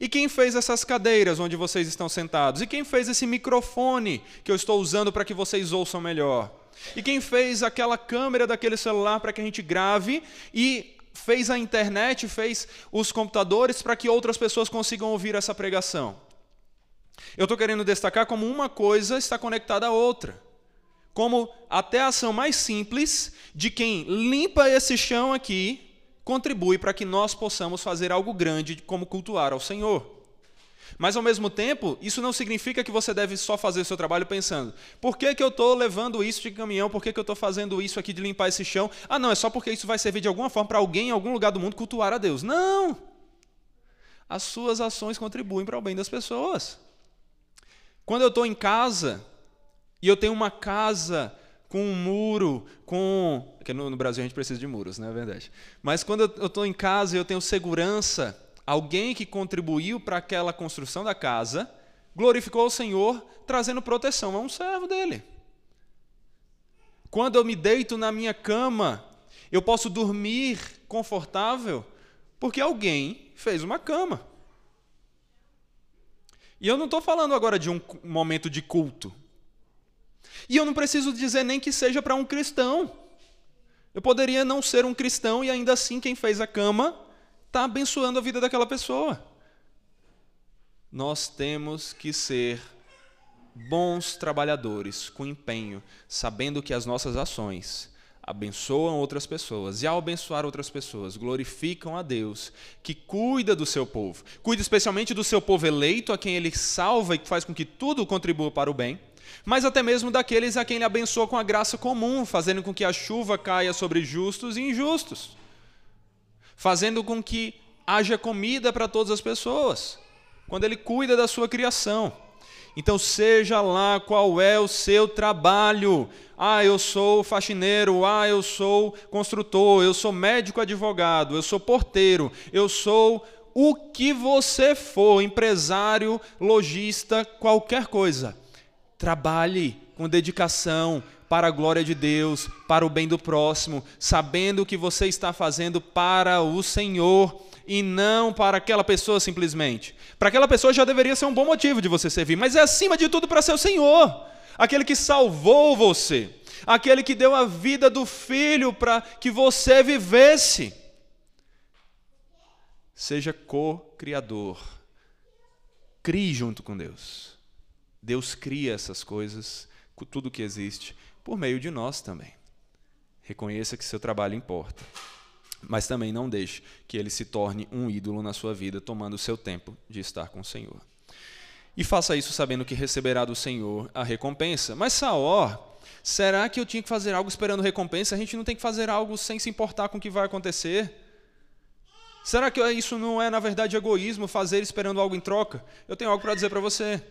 e quem fez essas cadeiras onde vocês estão sentados? E quem fez esse microfone que eu estou usando para que vocês ouçam melhor? E quem fez aquela câmera daquele celular para que a gente grave e fez a internet, fez os computadores para que outras pessoas consigam ouvir essa pregação? Eu estou querendo destacar como uma coisa está conectada à outra. Como até a ação mais simples de quem limpa esse chão aqui contribui para que nós possamos fazer algo grande como cultuar ao Senhor. Mas ao mesmo tempo, isso não significa que você deve só fazer o seu trabalho pensando: por que, que eu estou levando isso de caminhão? Por que, que eu estou fazendo isso aqui de limpar esse chão? Ah, não, é só porque isso vai servir de alguma forma para alguém em algum lugar do mundo cultuar a Deus. Não! As suas ações contribuem para o bem das pessoas. Quando eu estou em casa e eu tenho uma casa com um muro, com. Porque no, no Brasil a gente precisa de muros, não é verdade? Mas quando eu estou em casa e eu tenho segurança, alguém que contribuiu para aquela construção da casa glorificou o Senhor trazendo proteção a um servo dele. Quando eu me deito na minha cama, eu posso dormir confortável porque alguém fez uma cama. E eu não estou falando agora de um momento de culto. E eu não preciso dizer nem que seja para um cristão. Eu poderia não ser um cristão e ainda assim quem fez a cama está abençoando a vida daquela pessoa. Nós temos que ser bons trabalhadores, com empenho, sabendo que as nossas ações abençoam outras pessoas e, ao abençoar outras pessoas, glorificam a Deus, que cuida do seu povo, cuida especialmente do seu povo eleito, a quem ele salva e faz com que tudo contribua para o bem mas até mesmo daqueles a quem ele abençoa com a graça comum, fazendo com que a chuva caia sobre justos e injustos, fazendo com que haja comida para todas as pessoas, quando ele cuida da sua criação. Então, seja lá qual é o seu trabalho. Ah, eu sou faxineiro, ah, eu sou construtor, eu sou médico advogado, eu sou porteiro, eu sou o que você for, empresário, lojista, qualquer coisa. Trabalhe com dedicação para a glória de Deus, para o bem do próximo, sabendo que você está fazendo para o Senhor e não para aquela pessoa simplesmente. Para aquela pessoa já deveria ser um bom motivo de você servir, mas é acima de tudo para ser o Senhor, aquele que salvou você, aquele que deu a vida do filho para que você vivesse. Seja co-criador. Crie junto com Deus. Deus cria essas coisas, tudo que existe, por meio de nós também. Reconheça que seu trabalho importa mas também não deixe que ele se torne um ídolo na sua vida, tomando o seu tempo de estar com o Senhor. E faça isso sabendo que receberá do Senhor a recompensa. Mas Saó, será que eu tinha que fazer algo esperando recompensa? A gente não tem que fazer algo sem se importar com o que vai acontecer? Será que isso não é, na verdade, egoísmo, fazer esperando algo em troca? Eu tenho algo para dizer para você.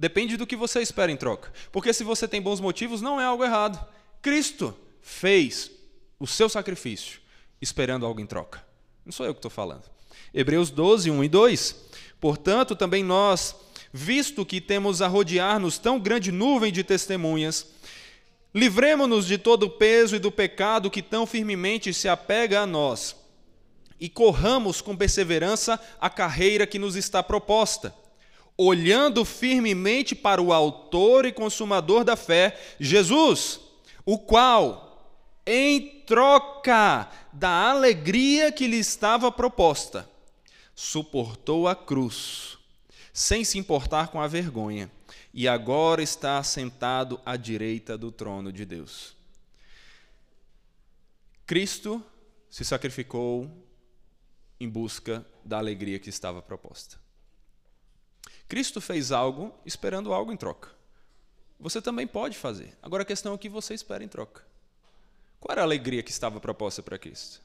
Depende do que você espera em troca. Porque se você tem bons motivos, não é algo errado. Cristo fez o seu sacrifício esperando algo em troca. Não sou eu que estou falando. Hebreus 12, 1 e 2. Portanto, também nós, visto que temos a rodear-nos tão grande nuvem de testemunhas, livremo-nos de todo o peso e do pecado que tão firmemente se apega a nós, e corramos com perseverança a carreira que nos está proposta, olhando firmemente para o Autor e Consumador da fé, Jesus, o qual, em troca da alegria que lhe estava proposta, suportou a cruz, sem se importar com a vergonha, e agora está sentado à direita do trono de Deus. Cristo se sacrificou em busca da alegria que estava proposta. Cristo fez algo esperando algo em troca. Você também pode fazer. Agora a questão é o que você espera em troca. Qual era a alegria que estava proposta para Cristo?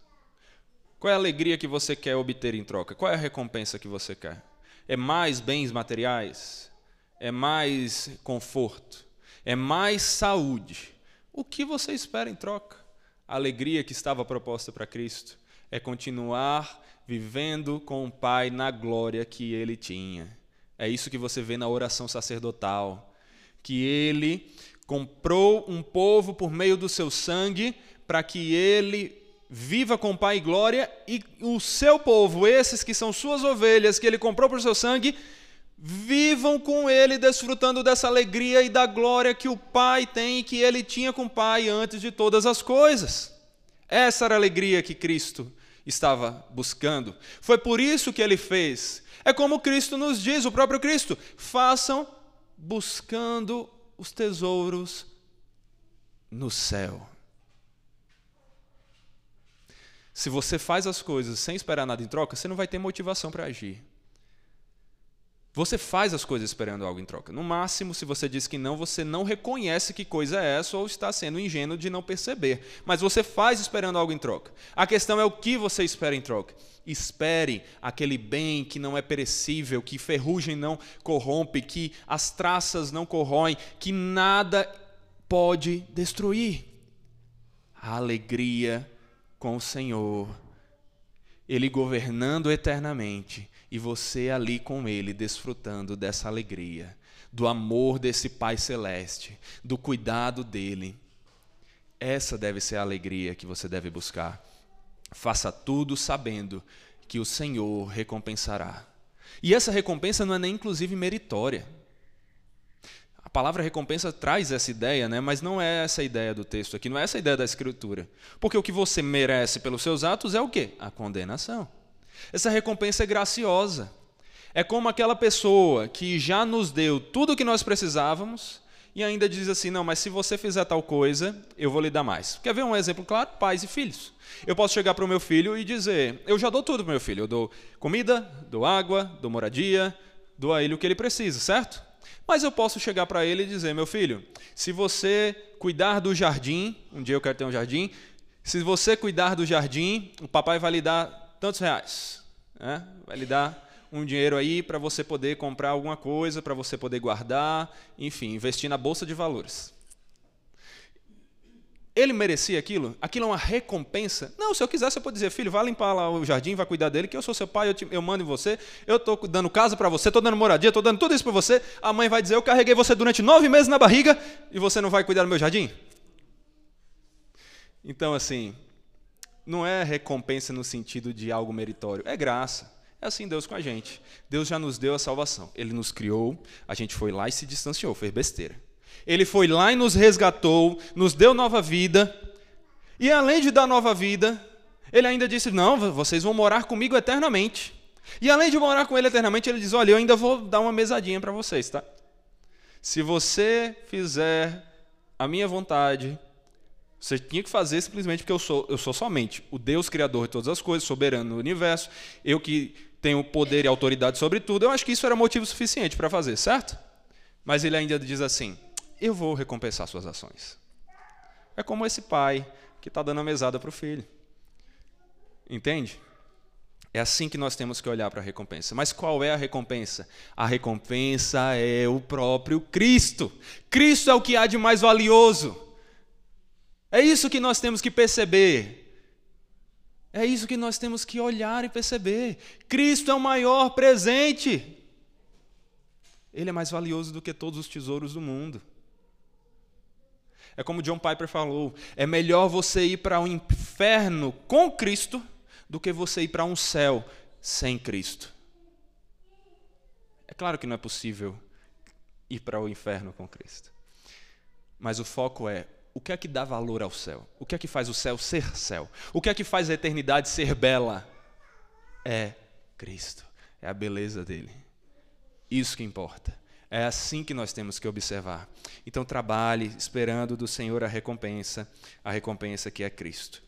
Qual é a alegria que você quer obter em troca? Qual é a recompensa que você quer? É mais bens materiais? É mais conforto? É mais saúde? O que você espera em troca? A alegria que estava proposta para Cristo é continuar vivendo com o Pai na glória que ele tinha. É isso que você vê na oração sacerdotal, que ele comprou um povo por meio do seu sangue para que ele viva com Pai e glória e o seu povo, esses que são suas ovelhas que ele comprou por seu sangue, vivam com ele desfrutando dessa alegria e da glória que o Pai tem e que ele tinha com o Pai antes de todas as coisas. Essa era a alegria que Cristo estava buscando. Foi por isso que ele fez. É como Cristo nos diz, o próprio Cristo: façam buscando os tesouros no céu. Se você faz as coisas sem esperar nada em troca, você não vai ter motivação para agir. Você faz as coisas esperando algo em troca. No máximo, se você diz que não, você não reconhece que coisa é essa ou está sendo ingênuo de não perceber. Mas você faz esperando algo em troca. A questão é o que você espera em troca. Espere aquele bem que não é perecível, que ferrugem não corrompe, que as traças não corroem, que nada pode destruir. A alegria com o Senhor, Ele governando eternamente e você ali com Ele, desfrutando dessa alegria, do amor desse Pai Celeste, do cuidado dele. Essa deve ser a alegria que você deve buscar. Faça tudo sabendo que o Senhor recompensará. E essa recompensa não é nem inclusive meritória. A palavra recompensa traz essa ideia, né? mas não é essa a ideia do texto aqui, não é essa a ideia da Escritura. Porque o que você merece pelos seus atos é o quê? A condenação. Essa recompensa é graciosa. É como aquela pessoa que já nos deu tudo o que nós precisávamos e ainda diz assim: não, mas se você fizer tal coisa, eu vou lhe dar mais. Quer ver um exemplo claro? Pais e filhos. Eu posso chegar para o meu filho e dizer: eu já dou tudo para o meu filho. Eu dou comida, dou água, dou moradia, dou a ele o que ele precisa, certo? Mas eu posso chegar para ele e dizer: meu filho, se você cuidar do jardim, um dia eu quero ter um jardim, se você cuidar do jardim, o papai vai lhe dar tantos reais. Né? Vai lhe dar um dinheiro aí para você poder comprar alguma coisa, para você poder guardar, enfim, investir na bolsa de valores. Ele merecia aquilo? Aquilo é uma recompensa? Não, se eu quiser, você pode dizer, filho, vai limpar lá o jardim, vai cuidar dele, que eu sou seu pai, eu, te, eu mando em você, eu estou dando casa para você, estou dando moradia, estou dando tudo isso para você. A mãe vai dizer, eu carreguei você durante nove meses na barriga e você não vai cuidar do meu jardim? Então, assim, não é recompensa no sentido de algo meritório, é graça. É assim Deus com a gente. Deus já nos deu a salvação. Ele nos criou, a gente foi lá e se distanciou, fez besteira. Ele foi lá e nos resgatou, nos deu nova vida. E além de dar nova vida, ele ainda disse: Não, vocês vão morar comigo eternamente. E além de morar com ele eternamente, ele diz: Olha, eu ainda vou dar uma mesadinha para vocês, tá? Se você fizer a minha vontade, você tinha que fazer simplesmente porque eu sou, eu sou somente o Deus criador de todas as coisas, soberano no universo, eu que tenho poder e autoridade sobre tudo. Eu acho que isso era motivo suficiente para fazer, certo? Mas ele ainda diz assim: eu vou recompensar suas ações. É como esse pai que está dando a mesada para o filho. Entende? É assim que nós temos que olhar para a recompensa. Mas qual é a recompensa? A recompensa é o próprio Cristo. Cristo é o que há de mais valioso. É isso que nós temos que perceber. É isso que nós temos que olhar e perceber. Cristo é o maior presente. Ele é mais valioso do que todos os tesouros do mundo. É como John Piper falou: é melhor você ir para o um inferno com Cristo do que você ir para um céu sem Cristo. É claro que não é possível ir para o inferno com Cristo. Mas o foco é o que é que dá valor ao céu? O que é que faz o céu ser céu? O que é que faz a eternidade ser bela? É Cristo, é a beleza dele. Isso que importa. É assim que nós temos que observar. Então trabalhe esperando do Senhor a recompensa, a recompensa que é Cristo.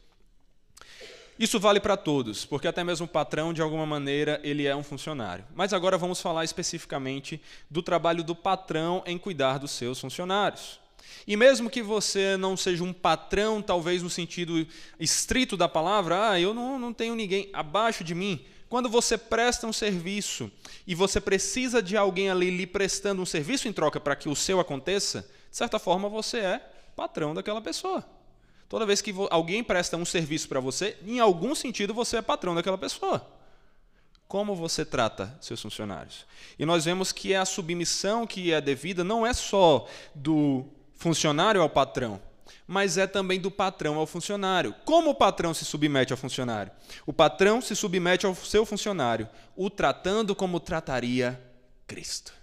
Isso vale para todos, porque até mesmo o patrão, de alguma maneira, ele é um funcionário. Mas agora vamos falar especificamente do trabalho do patrão em cuidar dos seus funcionários. E mesmo que você não seja um patrão, talvez no sentido estrito da palavra, ah, eu não, não tenho ninguém abaixo de mim, quando você presta um serviço e você precisa de alguém ali lhe prestando um serviço em troca para que o seu aconteça, de certa forma você é patrão daquela pessoa. Toda vez que alguém presta um serviço para você, em algum sentido você é patrão daquela pessoa. Como você trata seus funcionários? E nós vemos que a submissão que é devida não é só do funcionário ao patrão, mas é também do patrão ao funcionário. Como o patrão se submete ao funcionário? O patrão se submete ao seu funcionário, o tratando como trataria Cristo.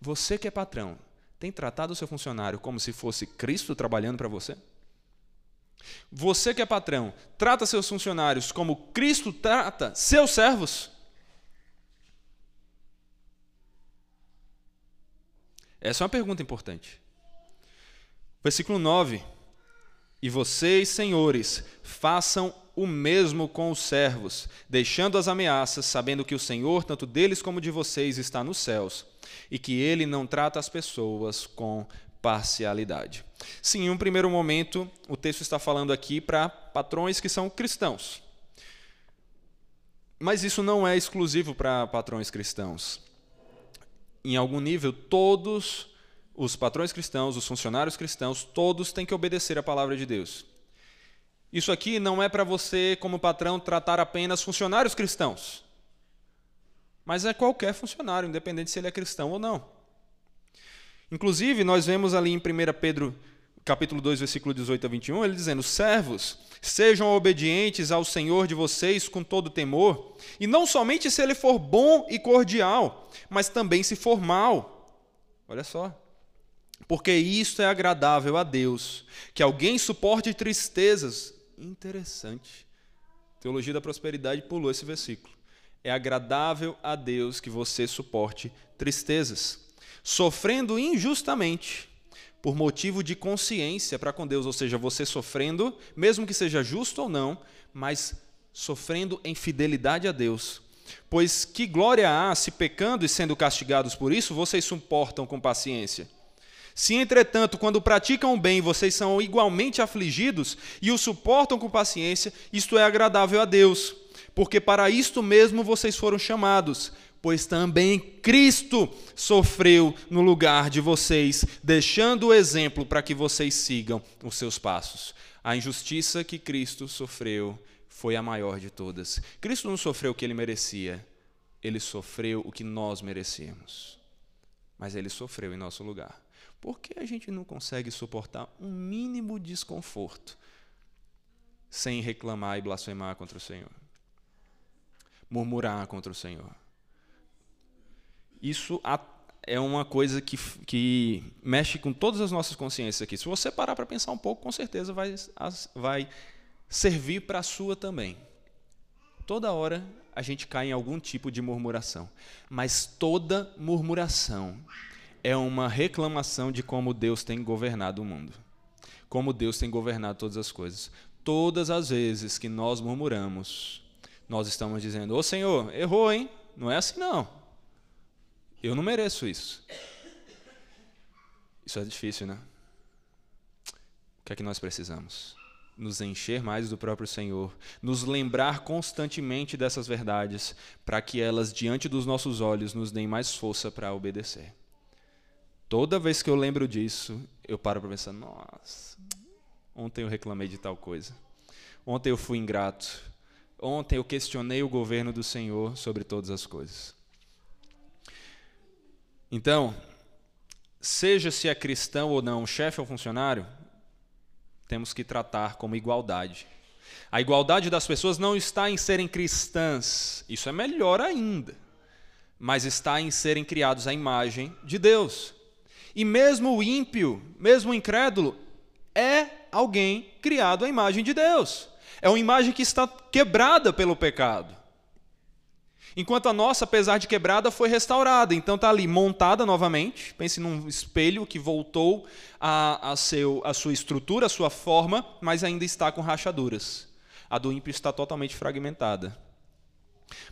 Você que é patrão, tem tratado o seu funcionário como se fosse Cristo trabalhando para você? Você que é patrão, trata seus funcionários como Cristo trata seus servos? Essa é uma pergunta importante. Versículo 9: E vocês, senhores, façam o mesmo com os servos, deixando as ameaças, sabendo que o Senhor, tanto deles como de vocês, está nos céus, e que ele não trata as pessoas com parcialidade. Sim, em um primeiro momento, o texto está falando aqui para patrões que são cristãos. Mas isso não é exclusivo para patrões cristãos. Em algum nível, todos os patrões cristãos, os funcionários cristãos, todos têm que obedecer à palavra de Deus. Isso aqui não é para você, como patrão, tratar apenas funcionários cristãos, mas é qualquer funcionário, independente se ele é cristão ou não. Inclusive, nós vemos ali em 1 Pedro, capítulo 2, versículo 18 a 21, ele dizendo: "Servos, sejam obedientes ao Senhor de vocês com todo temor, e não somente se ele for bom e cordial, mas também se for mal." Olha só porque isto é agradável a Deus, que alguém suporte tristezas. Interessante. Teologia da Prosperidade pulou esse versículo. É agradável a Deus que você suporte tristezas, sofrendo injustamente, por motivo de consciência para com Deus, ou seja, você sofrendo, mesmo que seja justo ou não, mas sofrendo em fidelidade a Deus, Pois que glória há se pecando e sendo castigados por isso, vocês suportam com paciência? Se, entretanto, quando praticam o bem, vocês são igualmente afligidos e o suportam com paciência, isto é agradável a Deus, porque para isto mesmo vocês foram chamados, pois também Cristo sofreu no lugar de vocês, deixando o exemplo para que vocês sigam os seus passos. A injustiça que Cristo sofreu foi a maior de todas. Cristo não sofreu o que ele merecia, ele sofreu o que nós merecíamos. Mas ele sofreu em nosso lugar. Por que a gente não consegue suportar um mínimo desconforto sem reclamar e blasfemar contra o Senhor? Murmurar contra o Senhor. Isso é uma coisa que, que mexe com todas as nossas consciências aqui. Se você parar para pensar um pouco, com certeza vai, vai servir para a sua também. Toda hora a gente cai em algum tipo de murmuração, mas toda murmuração é uma reclamação de como Deus tem governado o mundo, como Deus tem governado todas as coisas. Todas as vezes que nós murmuramos, nós estamos dizendo: Ô Senhor, errou, hein? Não é assim não. Eu não mereço isso. Isso é difícil, né? O que é que nós precisamos? Nos encher mais do próprio Senhor, nos lembrar constantemente dessas verdades, para que elas, diante dos nossos olhos, nos deem mais força para obedecer. Toda vez que eu lembro disso, eu paro para pensar: nossa, ontem eu reclamei de tal coisa. Ontem eu fui ingrato. Ontem eu questionei o governo do Senhor sobre todas as coisas. Então, seja se é cristão ou não, chefe ou funcionário, temos que tratar como igualdade. A igualdade das pessoas não está em serem cristãs, isso é melhor ainda, mas está em serem criados à imagem de Deus. E mesmo o ímpio, mesmo o incrédulo, é alguém criado à imagem de Deus. É uma imagem que está quebrada pelo pecado. Enquanto a nossa, apesar de quebrada, foi restaurada. Então está ali montada novamente. Pense num espelho que voltou a, a, seu, a sua estrutura, a sua forma, mas ainda está com rachaduras. A do ímpio está totalmente fragmentada.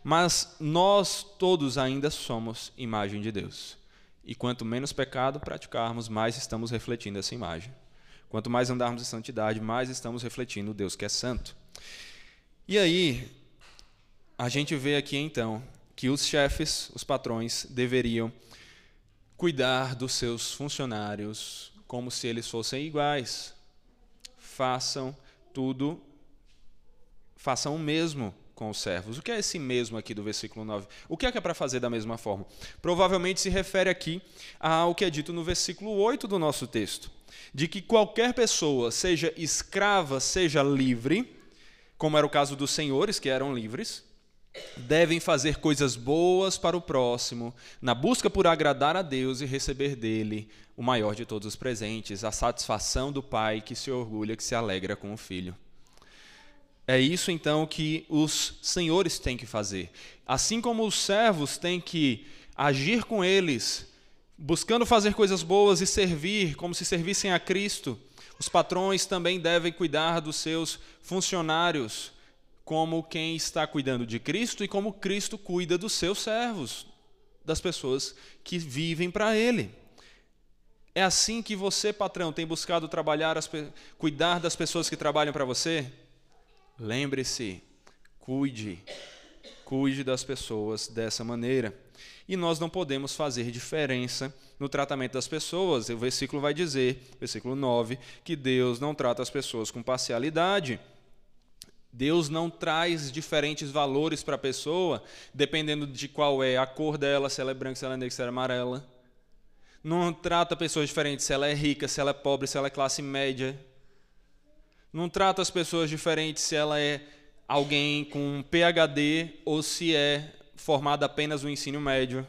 Mas nós todos ainda somos imagem de Deus. E quanto menos pecado praticarmos, mais estamos refletindo essa imagem. Quanto mais andarmos em santidade, mais estamos refletindo o Deus que é santo. E aí, a gente vê aqui então que os chefes, os patrões, deveriam cuidar dos seus funcionários como se eles fossem iguais. Façam tudo, façam o mesmo com os servos. O que é esse mesmo aqui do versículo 9? O que é que é para fazer da mesma forma? Provavelmente se refere aqui ao que é dito no versículo 8 do nosso texto, de que qualquer pessoa, seja escrava, seja livre, como era o caso dos senhores que eram livres, devem fazer coisas boas para o próximo, na busca por agradar a Deus e receber dele o maior de todos os presentes, a satisfação do pai que se orgulha, que se alegra com o filho. É isso então que os senhores têm que fazer. Assim como os servos têm que agir com eles, buscando fazer coisas boas e servir como se servissem a Cristo, os patrões também devem cuidar dos seus funcionários como quem está cuidando de Cristo e como Cristo cuida dos seus servos, das pessoas que vivem para Ele. É assim que você, patrão, tem buscado trabalhar, as, cuidar das pessoas que trabalham para você? Lembre-se, cuide, cuide das pessoas dessa maneira. E nós não podemos fazer diferença no tratamento das pessoas. O versículo vai dizer, versículo 9, que Deus não trata as pessoas com parcialidade. Deus não traz diferentes valores para a pessoa, dependendo de qual é a cor dela, se ela é branca, se ela é negra, se ela é amarela. Não trata pessoas diferentes se ela é rica, se ela é pobre, se ela é classe média. Não trata as pessoas diferentes se ela é alguém com PhD ou se é formada apenas no ensino médio.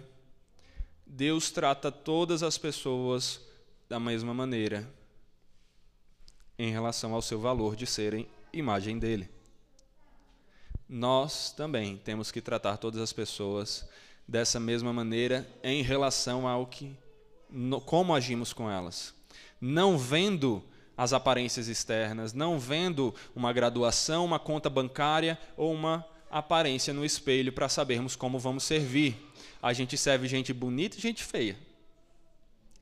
Deus trata todas as pessoas da mesma maneira em relação ao seu valor de serem imagem dele nós também temos que tratar todas as pessoas dessa mesma maneira em relação ao que no, como agimos com elas. Não vendo as aparências externas, não vendo uma graduação, uma conta bancária ou uma aparência no espelho para sabermos como vamos servir. A gente serve gente bonita e gente feia.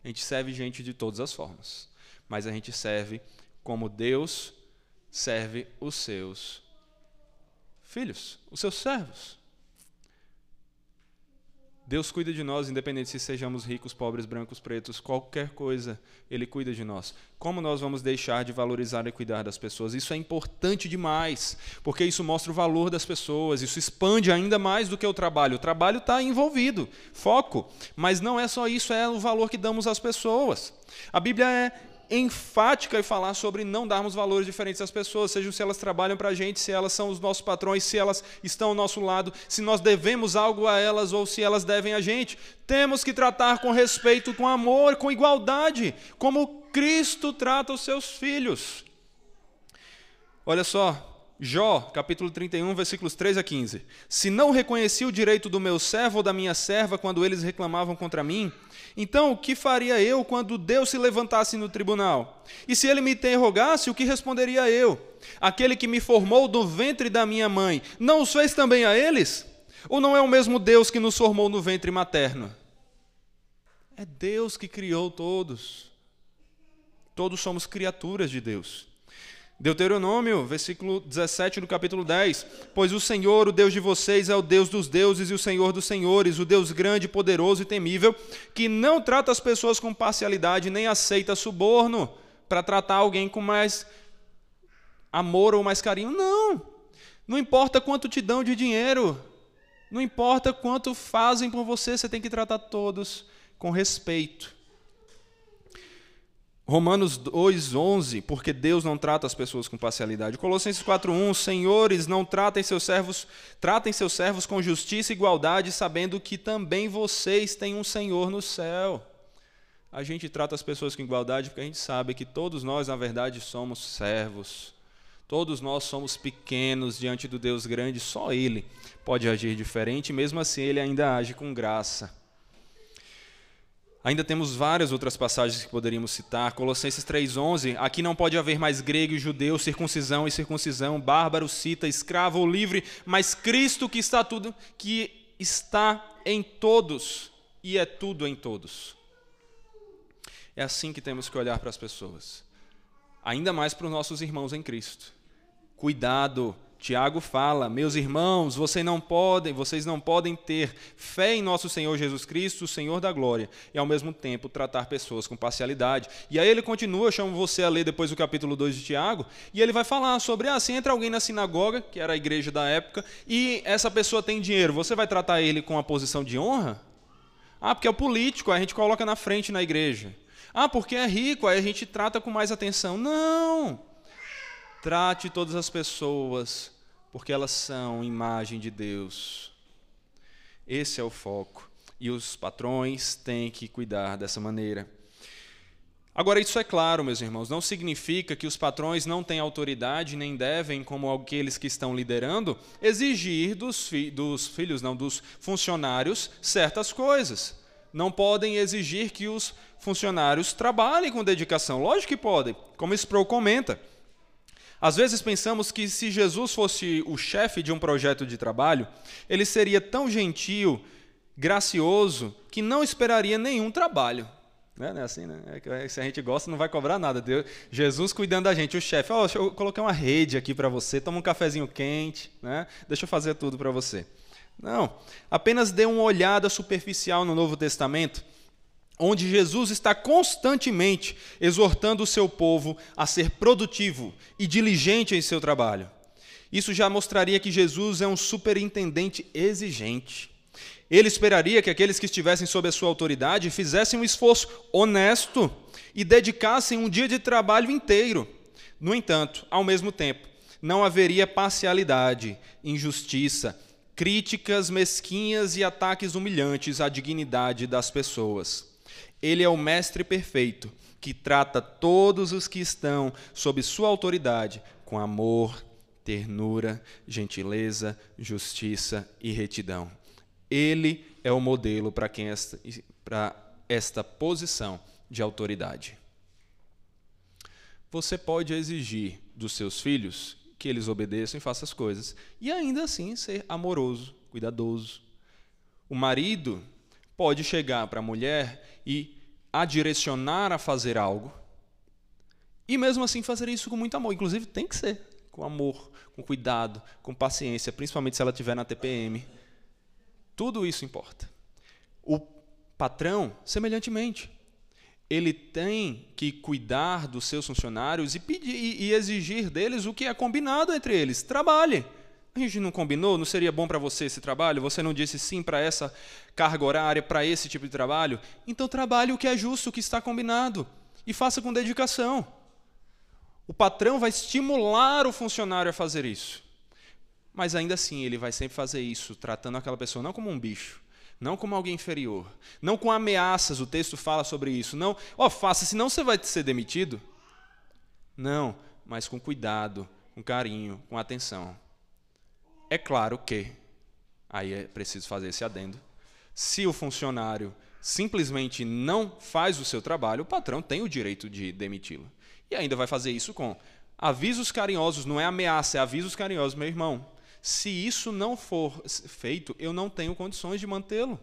A gente serve gente de todas as formas. Mas a gente serve como Deus serve os seus filhos, os seus servos. Deus cuida de nós, independente se sejamos ricos, pobres, brancos, pretos, qualquer coisa, Ele cuida de nós. Como nós vamos deixar de valorizar e cuidar das pessoas? Isso é importante demais, porque isso mostra o valor das pessoas, isso expande ainda mais do que o trabalho. O trabalho está envolvido, foco, mas não é só isso, é o valor que damos às pessoas. A Bíblia é enfática e falar sobre não darmos valores diferentes às pessoas, sejam se elas trabalham para a gente, se elas são os nossos patrões, se elas estão ao nosso lado, se nós devemos algo a elas ou se elas devem a gente. Temos que tratar com respeito, com amor, com igualdade, como Cristo trata os seus filhos. Olha só, Jó, capítulo 31, versículos 3 a 15. Se não reconheci o direito do meu servo ou da minha serva quando eles reclamavam contra mim, então o que faria eu quando Deus se levantasse no tribunal? E se ele me interrogasse, o que responderia eu? Aquele que me formou do ventre da minha mãe, não os fez também a eles? Ou não é o mesmo Deus que nos formou no ventre materno? É Deus que criou todos. Todos somos criaturas de Deus. Deuteronômio, versículo 17 do capítulo 10. Pois o Senhor, o Deus de vocês, é o Deus dos deuses e o Senhor dos senhores, o Deus grande, poderoso e temível, que não trata as pessoas com parcialidade, nem aceita suborno para tratar alguém com mais amor ou mais carinho. Não! Não importa quanto te dão de dinheiro, não importa quanto fazem por você, você tem que tratar todos com respeito. Romanos 2:11, porque Deus não trata as pessoas com parcialidade. Colossenses 4:1, senhores, não tratem seus servos, tratem seus servos com justiça e igualdade, sabendo que também vocês têm um Senhor no céu. A gente trata as pessoas com igualdade porque a gente sabe que todos nós, na verdade, somos servos. Todos nós somos pequenos diante do Deus grande, só ele pode agir diferente, mesmo assim ele ainda age com graça. Ainda temos várias outras passagens que poderíamos citar. Colossenses 3:11, aqui não pode haver mais grego e judeu, circuncisão e circuncisão, bárbaro, cita, escravo ou livre, mas Cristo que está tudo, que está em todos e é tudo em todos. É assim que temos que olhar para as pessoas. Ainda mais para os nossos irmãos em Cristo. Cuidado Tiago fala: "Meus irmãos, vocês não podem, vocês não podem ter fé em nosso Senhor Jesus Cristo, o Senhor da glória, e ao mesmo tempo tratar pessoas com parcialidade". E aí ele continua, eu chamo você a ler depois o capítulo 2 de Tiago, e ele vai falar sobre: "Ah, se entra alguém na sinagoga, que era a igreja da época, e essa pessoa tem dinheiro, você vai tratar ele com a posição de honra?" Ah, porque é o político, a gente coloca na frente na igreja. Ah, porque é rico, aí a gente trata com mais atenção. Não! Trate todas as pessoas, porque elas são imagem de Deus. Esse é o foco. E os patrões têm que cuidar dessa maneira. Agora, isso é claro, meus irmãos, não significa que os patrões não têm autoridade, nem devem, como aqueles que estão liderando, exigir dos, fi dos filhos, não, dos funcionários, certas coisas. Não podem exigir que os funcionários trabalhem com dedicação. Lógico que podem, como Sproul comenta. Às vezes pensamos que se Jesus fosse o chefe de um projeto de trabalho, ele seria tão gentil, gracioso, que não esperaria nenhum trabalho. Né? Não é assim, né? É se a gente gosta, não vai cobrar nada. Deus, Jesus cuidando da gente, o chefe, oh, eu coloquei uma rede aqui para você, toma um cafezinho quente, né? deixa eu fazer tudo para você. Não, apenas dê uma olhada superficial no Novo Testamento onde Jesus está constantemente exortando o seu povo a ser produtivo e diligente em seu trabalho. Isso já mostraria que Jesus é um superintendente exigente. Ele esperaria que aqueles que estivessem sob a sua autoridade fizessem um esforço honesto e dedicassem um dia de trabalho inteiro. No entanto, ao mesmo tempo, não haveria parcialidade, injustiça, críticas mesquinhas e ataques humilhantes à dignidade das pessoas. Ele é o mestre perfeito, que trata todos os que estão sob sua autoridade com amor, ternura, gentileza, justiça e retidão. Ele é o modelo para quem esta, para esta posição de autoridade. Você pode exigir dos seus filhos que eles obedeçam e façam as coisas. E ainda assim ser amoroso, cuidadoso. O marido pode chegar para a mulher e a direcionar a fazer algo, e mesmo assim fazer isso com muito amor. Inclusive tem que ser com amor, com cuidado, com paciência, principalmente se ela estiver na TPM. Tudo isso importa. O patrão, semelhantemente, ele tem que cuidar dos seus funcionários e pedir e exigir deles o que é combinado entre eles. Trabalhe. A gente não combinou? Não seria bom para você esse trabalho? Você não disse sim para essa carga horária, para esse tipo de trabalho? Então trabalhe o que é justo, o que está combinado. E faça com dedicação. O patrão vai estimular o funcionário a fazer isso. Mas ainda assim, ele vai sempre fazer isso, tratando aquela pessoa não como um bicho, não como alguém inferior, não com ameaças, o texto fala sobre isso, não, ó, oh, faça, senão você vai ser demitido. Não, mas com cuidado, com carinho, com atenção. É claro que, aí é preciso fazer esse adendo, se o funcionário simplesmente não faz o seu trabalho, o patrão tem o direito de demiti-lo. E ainda vai fazer isso com avisos carinhosos, não é ameaça, é avisos carinhosos, meu irmão. Se isso não for feito, eu não tenho condições de mantê-lo,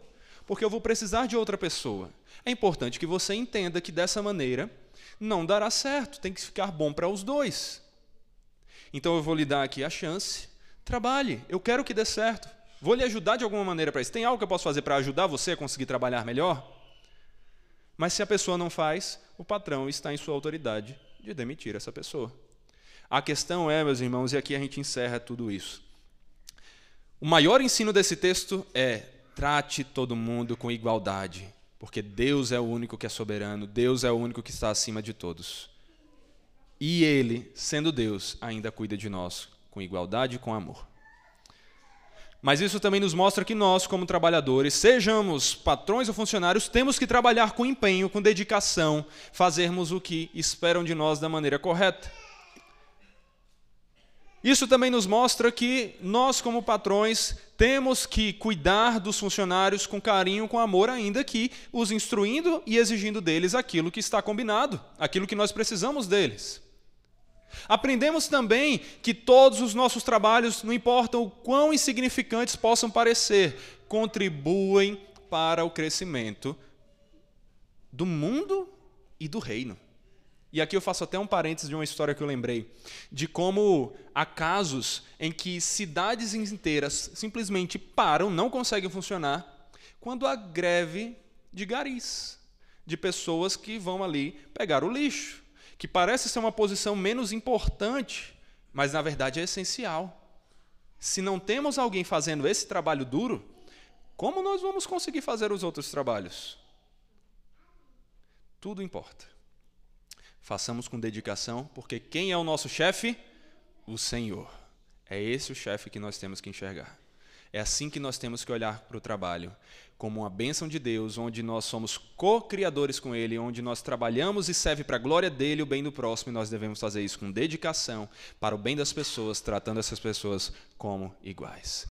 porque eu vou precisar de outra pessoa. É importante que você entenda que dessa maneira não dará certo, tem que ficar bom para os dois. Então eu vou lhe dar aqui a chance, trabalhe, eu quero que dê certo. Vou lhe ajudar de alguma maneira para isso. Tem algo que eu posso fazer para ajudar você a conseguir trabalhar melhor? Mas se a pessoa não faz, o patrão está em sua autoridade de demitir essa pessoa. A questão é, meus irmãos, e aqui a gente encerra tudo isso. O maior ensino desse texto é: trate todo mundo com igualdade, porque Deus é o único que é soberano, Deus é o único que está acima de todos. E Ele, sendo Deus, ainda cuida de nós com igualdade e com amor. Mas isso também nos mostra que nós, como trabalhadores, sejamos patrões ou funcionários, temos que trabalhar com empenho, com dedicação, fazermos o que esperam de nós da maneira correta. Isso também nos mostra que nós, como patrões, temos que cuidar dos funcionários com carinho, com amor, ainda que os instruindo e exigindo deles aquilo que está combinado, aquilo que nós precisamos deles. Aprendemos também que todos os nossos trabalhos, não importa o quão insignificantes possam parecer, contribuem para o crescimento do mundo e do reino. E aqui eu faço até um parênteses de uma história que eu lembrei, de como há casos em que cidades inteiras simplesmente param, não conseguem funcionar, quando há greve de garis, de pessoas que vão ali pegar o lixo que parece ser uma posição menos importante, mas na verdade é essencial. Se não temos alguém fazendo esse trabalho duro, como nós vamos conseguir fazer os outros trabalhos? Tudo importa. Façamos com dedicação, porque quem é o nosso chefe? O Senhor. É esse o chefe que nós temos que enxergar. É assim que nós temos que olhar para o trabalho, como uma bênção de Deus, onde nós somos co-criadores com Ele, onde nós trabalhamos e serve para a glória dele o bem do próximo, e nós devemos fazer isso com dedicação para o bem das pessoas, tratando essas pessoas como iguais.